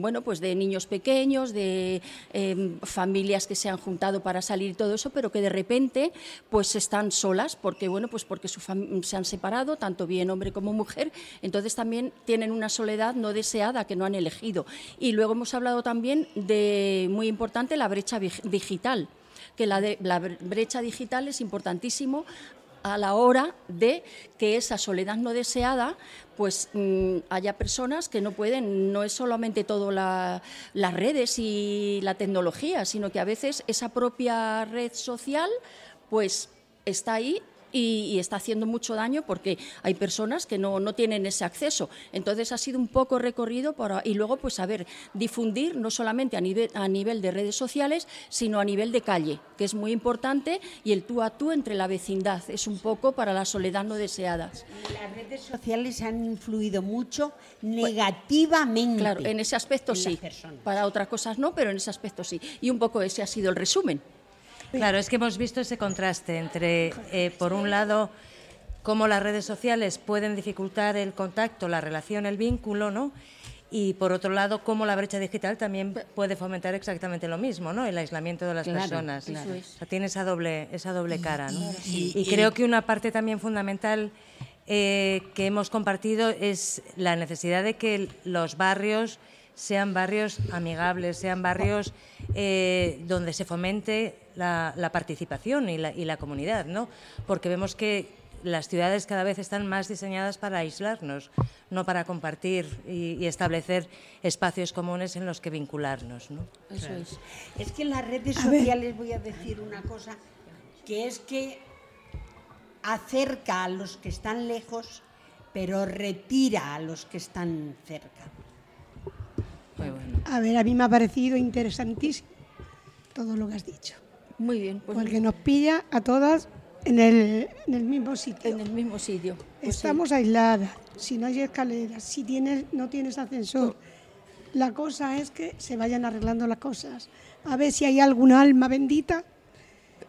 Speaker 21: bueno pues de niños pequeños, de eh, familias que se han juntado para salir y todo eso, pero que de repente pues están solas porque bueno pues porque se han separado tanto bien hombre como mujer, entonces también tienen una soledad no deseada que no han elegido. Y luego hemos hablado también de muy importante la brecha digital que la, la bre- brecha digital es importantísimo a la hora de que esa soledad no deseada, pues mm, haya personas que no pueden, no es solamente todo la- las redes y la tecnología, sino que a veces esa propia red social, pues está ahí y, y está haciendo mucho daño porque hay personas que no, no tienen ese acceso. Entonces ha sido un poco recorrido para, y luego pues saber difundir no solamente a nivel, a nivel de redes sociales, sino a nivel de calle, que es muy importante, y el tú a tú entre la vecindad, es un poco para la soledad no deseada.
Speaker 6: Las redes sociales han influido mucho negativamente.
Speaker 21: Claro, en ese aspecto
Speaker 6: en
Speaker 21: sí. Para otras cosas no, pero en ese aspecto sí. Y un poco ese ha sido el resumen.
Speaker 22: Claro, es que hemos visto ese contraste entre, eh, por un lado, cómo las redes sociales pueden dificultar el contacto, la relación, el vínculo, ¿no? Y por otro lado, cómo la brecha digital también puede fomentar exactamente lo mismo, ¿no? El aislamiento de las
Speaker 6: Claro,
Speaker 22: personas.
Speaker 6: eso
Speaker 22: O sea, tiene esa doble, esa doble cara, ¿no?
Speaker 4: Y-
Speaker 22: Y,
Speaker 4: y-
Speaker 22: creo que una parte también fundamental eh, que hemos compartido es la necesidad de que los barrios sean barrios amigables, sean barrios eh, donde se fomente la, la participación y la, y la comunidad, ¿no? Porque vemos que las ciudades cada vez están más diseñadas para aislarnos, no para compartir y, y establecer espacios comunes en los que vincularnos, ¿no?
Speaker 21: Eso es.
Speaker 6: Es que en las redes
Speaker 21: A ver.
Speaker 6: sociales voy a decir una cosa, que es que acerca a los que están lejos, pero retira a los que están cerca.
Speaker 1: A ver, a mí me ha parecido interesantísimo todo lo que has dicho.
Speaker 21: Muy bien. pues
Speaker 1: porque nos pilla a todas en el, en el mismo sitio.
Speaker 21: En el mismo sitio. Pues sí.
Speaker 1: Estamos aisladas, si no hay escaleras, si tienes, no tienes ascensor. La cosa es que se vayan arreglando las cosas. A ver si hay alguna alma bendita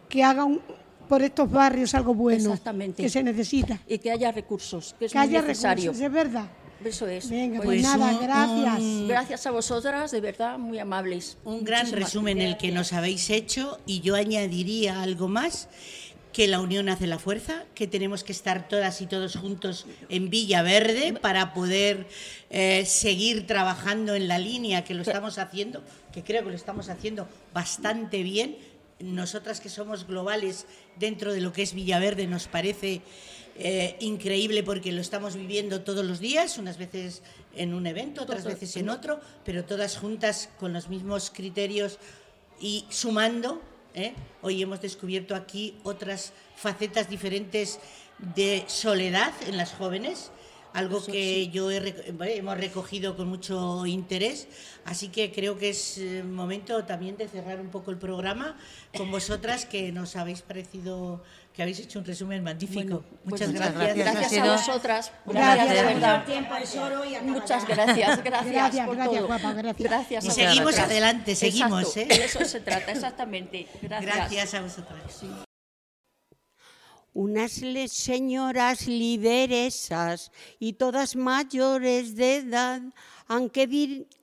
Speaker 1: que haga un- por estos barrios algo bueno
Speaker 21: Exactamente.
Speaker 1: que se necesita.
Speaker 21: Y que haya recursos, que es
Speaker 1: Que
Speaker 21: muy
Speaker 1: haya
Speaker 21: necesario.
Speaker 1: recursos, es verdad.
Speaker 21: Eso es.
Speaker 1: Venga, pues nada,
Speaker 4: un-
Speaker 1: gracias.
Speaker 4: un-
Speaker 21: Gracias a vosotras, de verdad, muy amables.
Speaker 4: Un gran resumen el que nos habéis hecho y yo añadiría algo más que la unión hace la fuerza, que tenemos que estar todas y todos juntos en Villaverde para poder eh, seguir trabajando en la línea que lo estamos haciendo, que creo que lo estamos haciendo bastante bien. Nosotras que somos globales dentro de lo que es Villaverde nos parece eh, increíble porque lo estamos viviendo todos los días, unas veces en un evento, otras veces en otro, pero todas juntas con los mismos criterios y sumando. ¿eh? Hoy hemos descubierto aquí otras facetas diferentes de soledad en las jóvenes, algo
Speaker 21: Eso
Speaker 4: que
Speaker 21: sí.
Speaker 4: yo he bueno, hemos recogido con mucho interés, así que creo que es eh, momento también de cerrar un poco el programa con vosotras que nos habéis parecido que habéis hecho un resumen magnífico.
Speaker 21: Pues
Speaker 4: muchas,
Speaker 21: muchas
Speaker 4: gracias.
Speaker 21: gracias, a
Speaker 4: sido-
Speaker 21: vosotras.
Speaker 4: Gracias,
Speaker 21: de
Speaker 4: de
Speaker 21: verdad.
Speaker 4: Tiempo es oro y
Speaker 21: Muchas gracias, gracias,
Speaker 1: Gracias,
Speaker 21: por
Speaker 1: gracias,
Speaker 21: todo.
Speaker 1: guapa, gracias.
Speaker 21: Gracias
Speaker 4: Y
Speaker 21: a
Speaker 4: seguimos
Speaker 21: vosotras.
Speaker 4: adelante, seguimos,
Speaker 21: Exacto,
Speaker 4: ¿eh?
Speaker 21: De eso se trata, exactamente. Gracias.
Speaker 4: Gracias a vosotras.
Speaker 6: Unas señoras lideresas y todas mayores de edad han,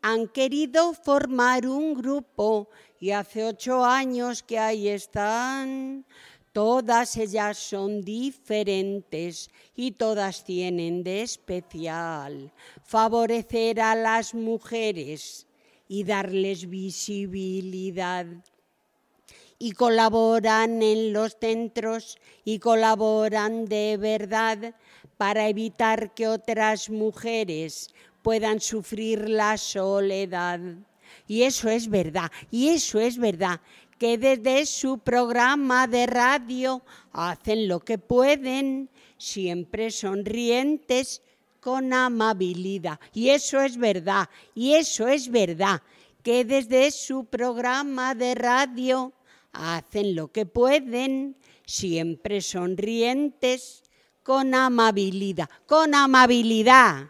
Speaker 6: han querido formar un grupo y hace ocho años que ahí están. Todas ellas son diferentes y todas tienen de especial favorecer a las mujeres y darles visibilidad y colaboran en los centros y colaboran de verdad para evitar que otras mujeres puedan sufrir la soledad. Y eso es verdad, y eso es verdad, que desde su programa de radio hacen lo que pueden, siempre sonrientes, con amabilidad. Y eso es verdad, y eso es verdad, que desde su programa de radio hacen lo que pueden, siempre sonrientes, con amabilidad, con amabilidad.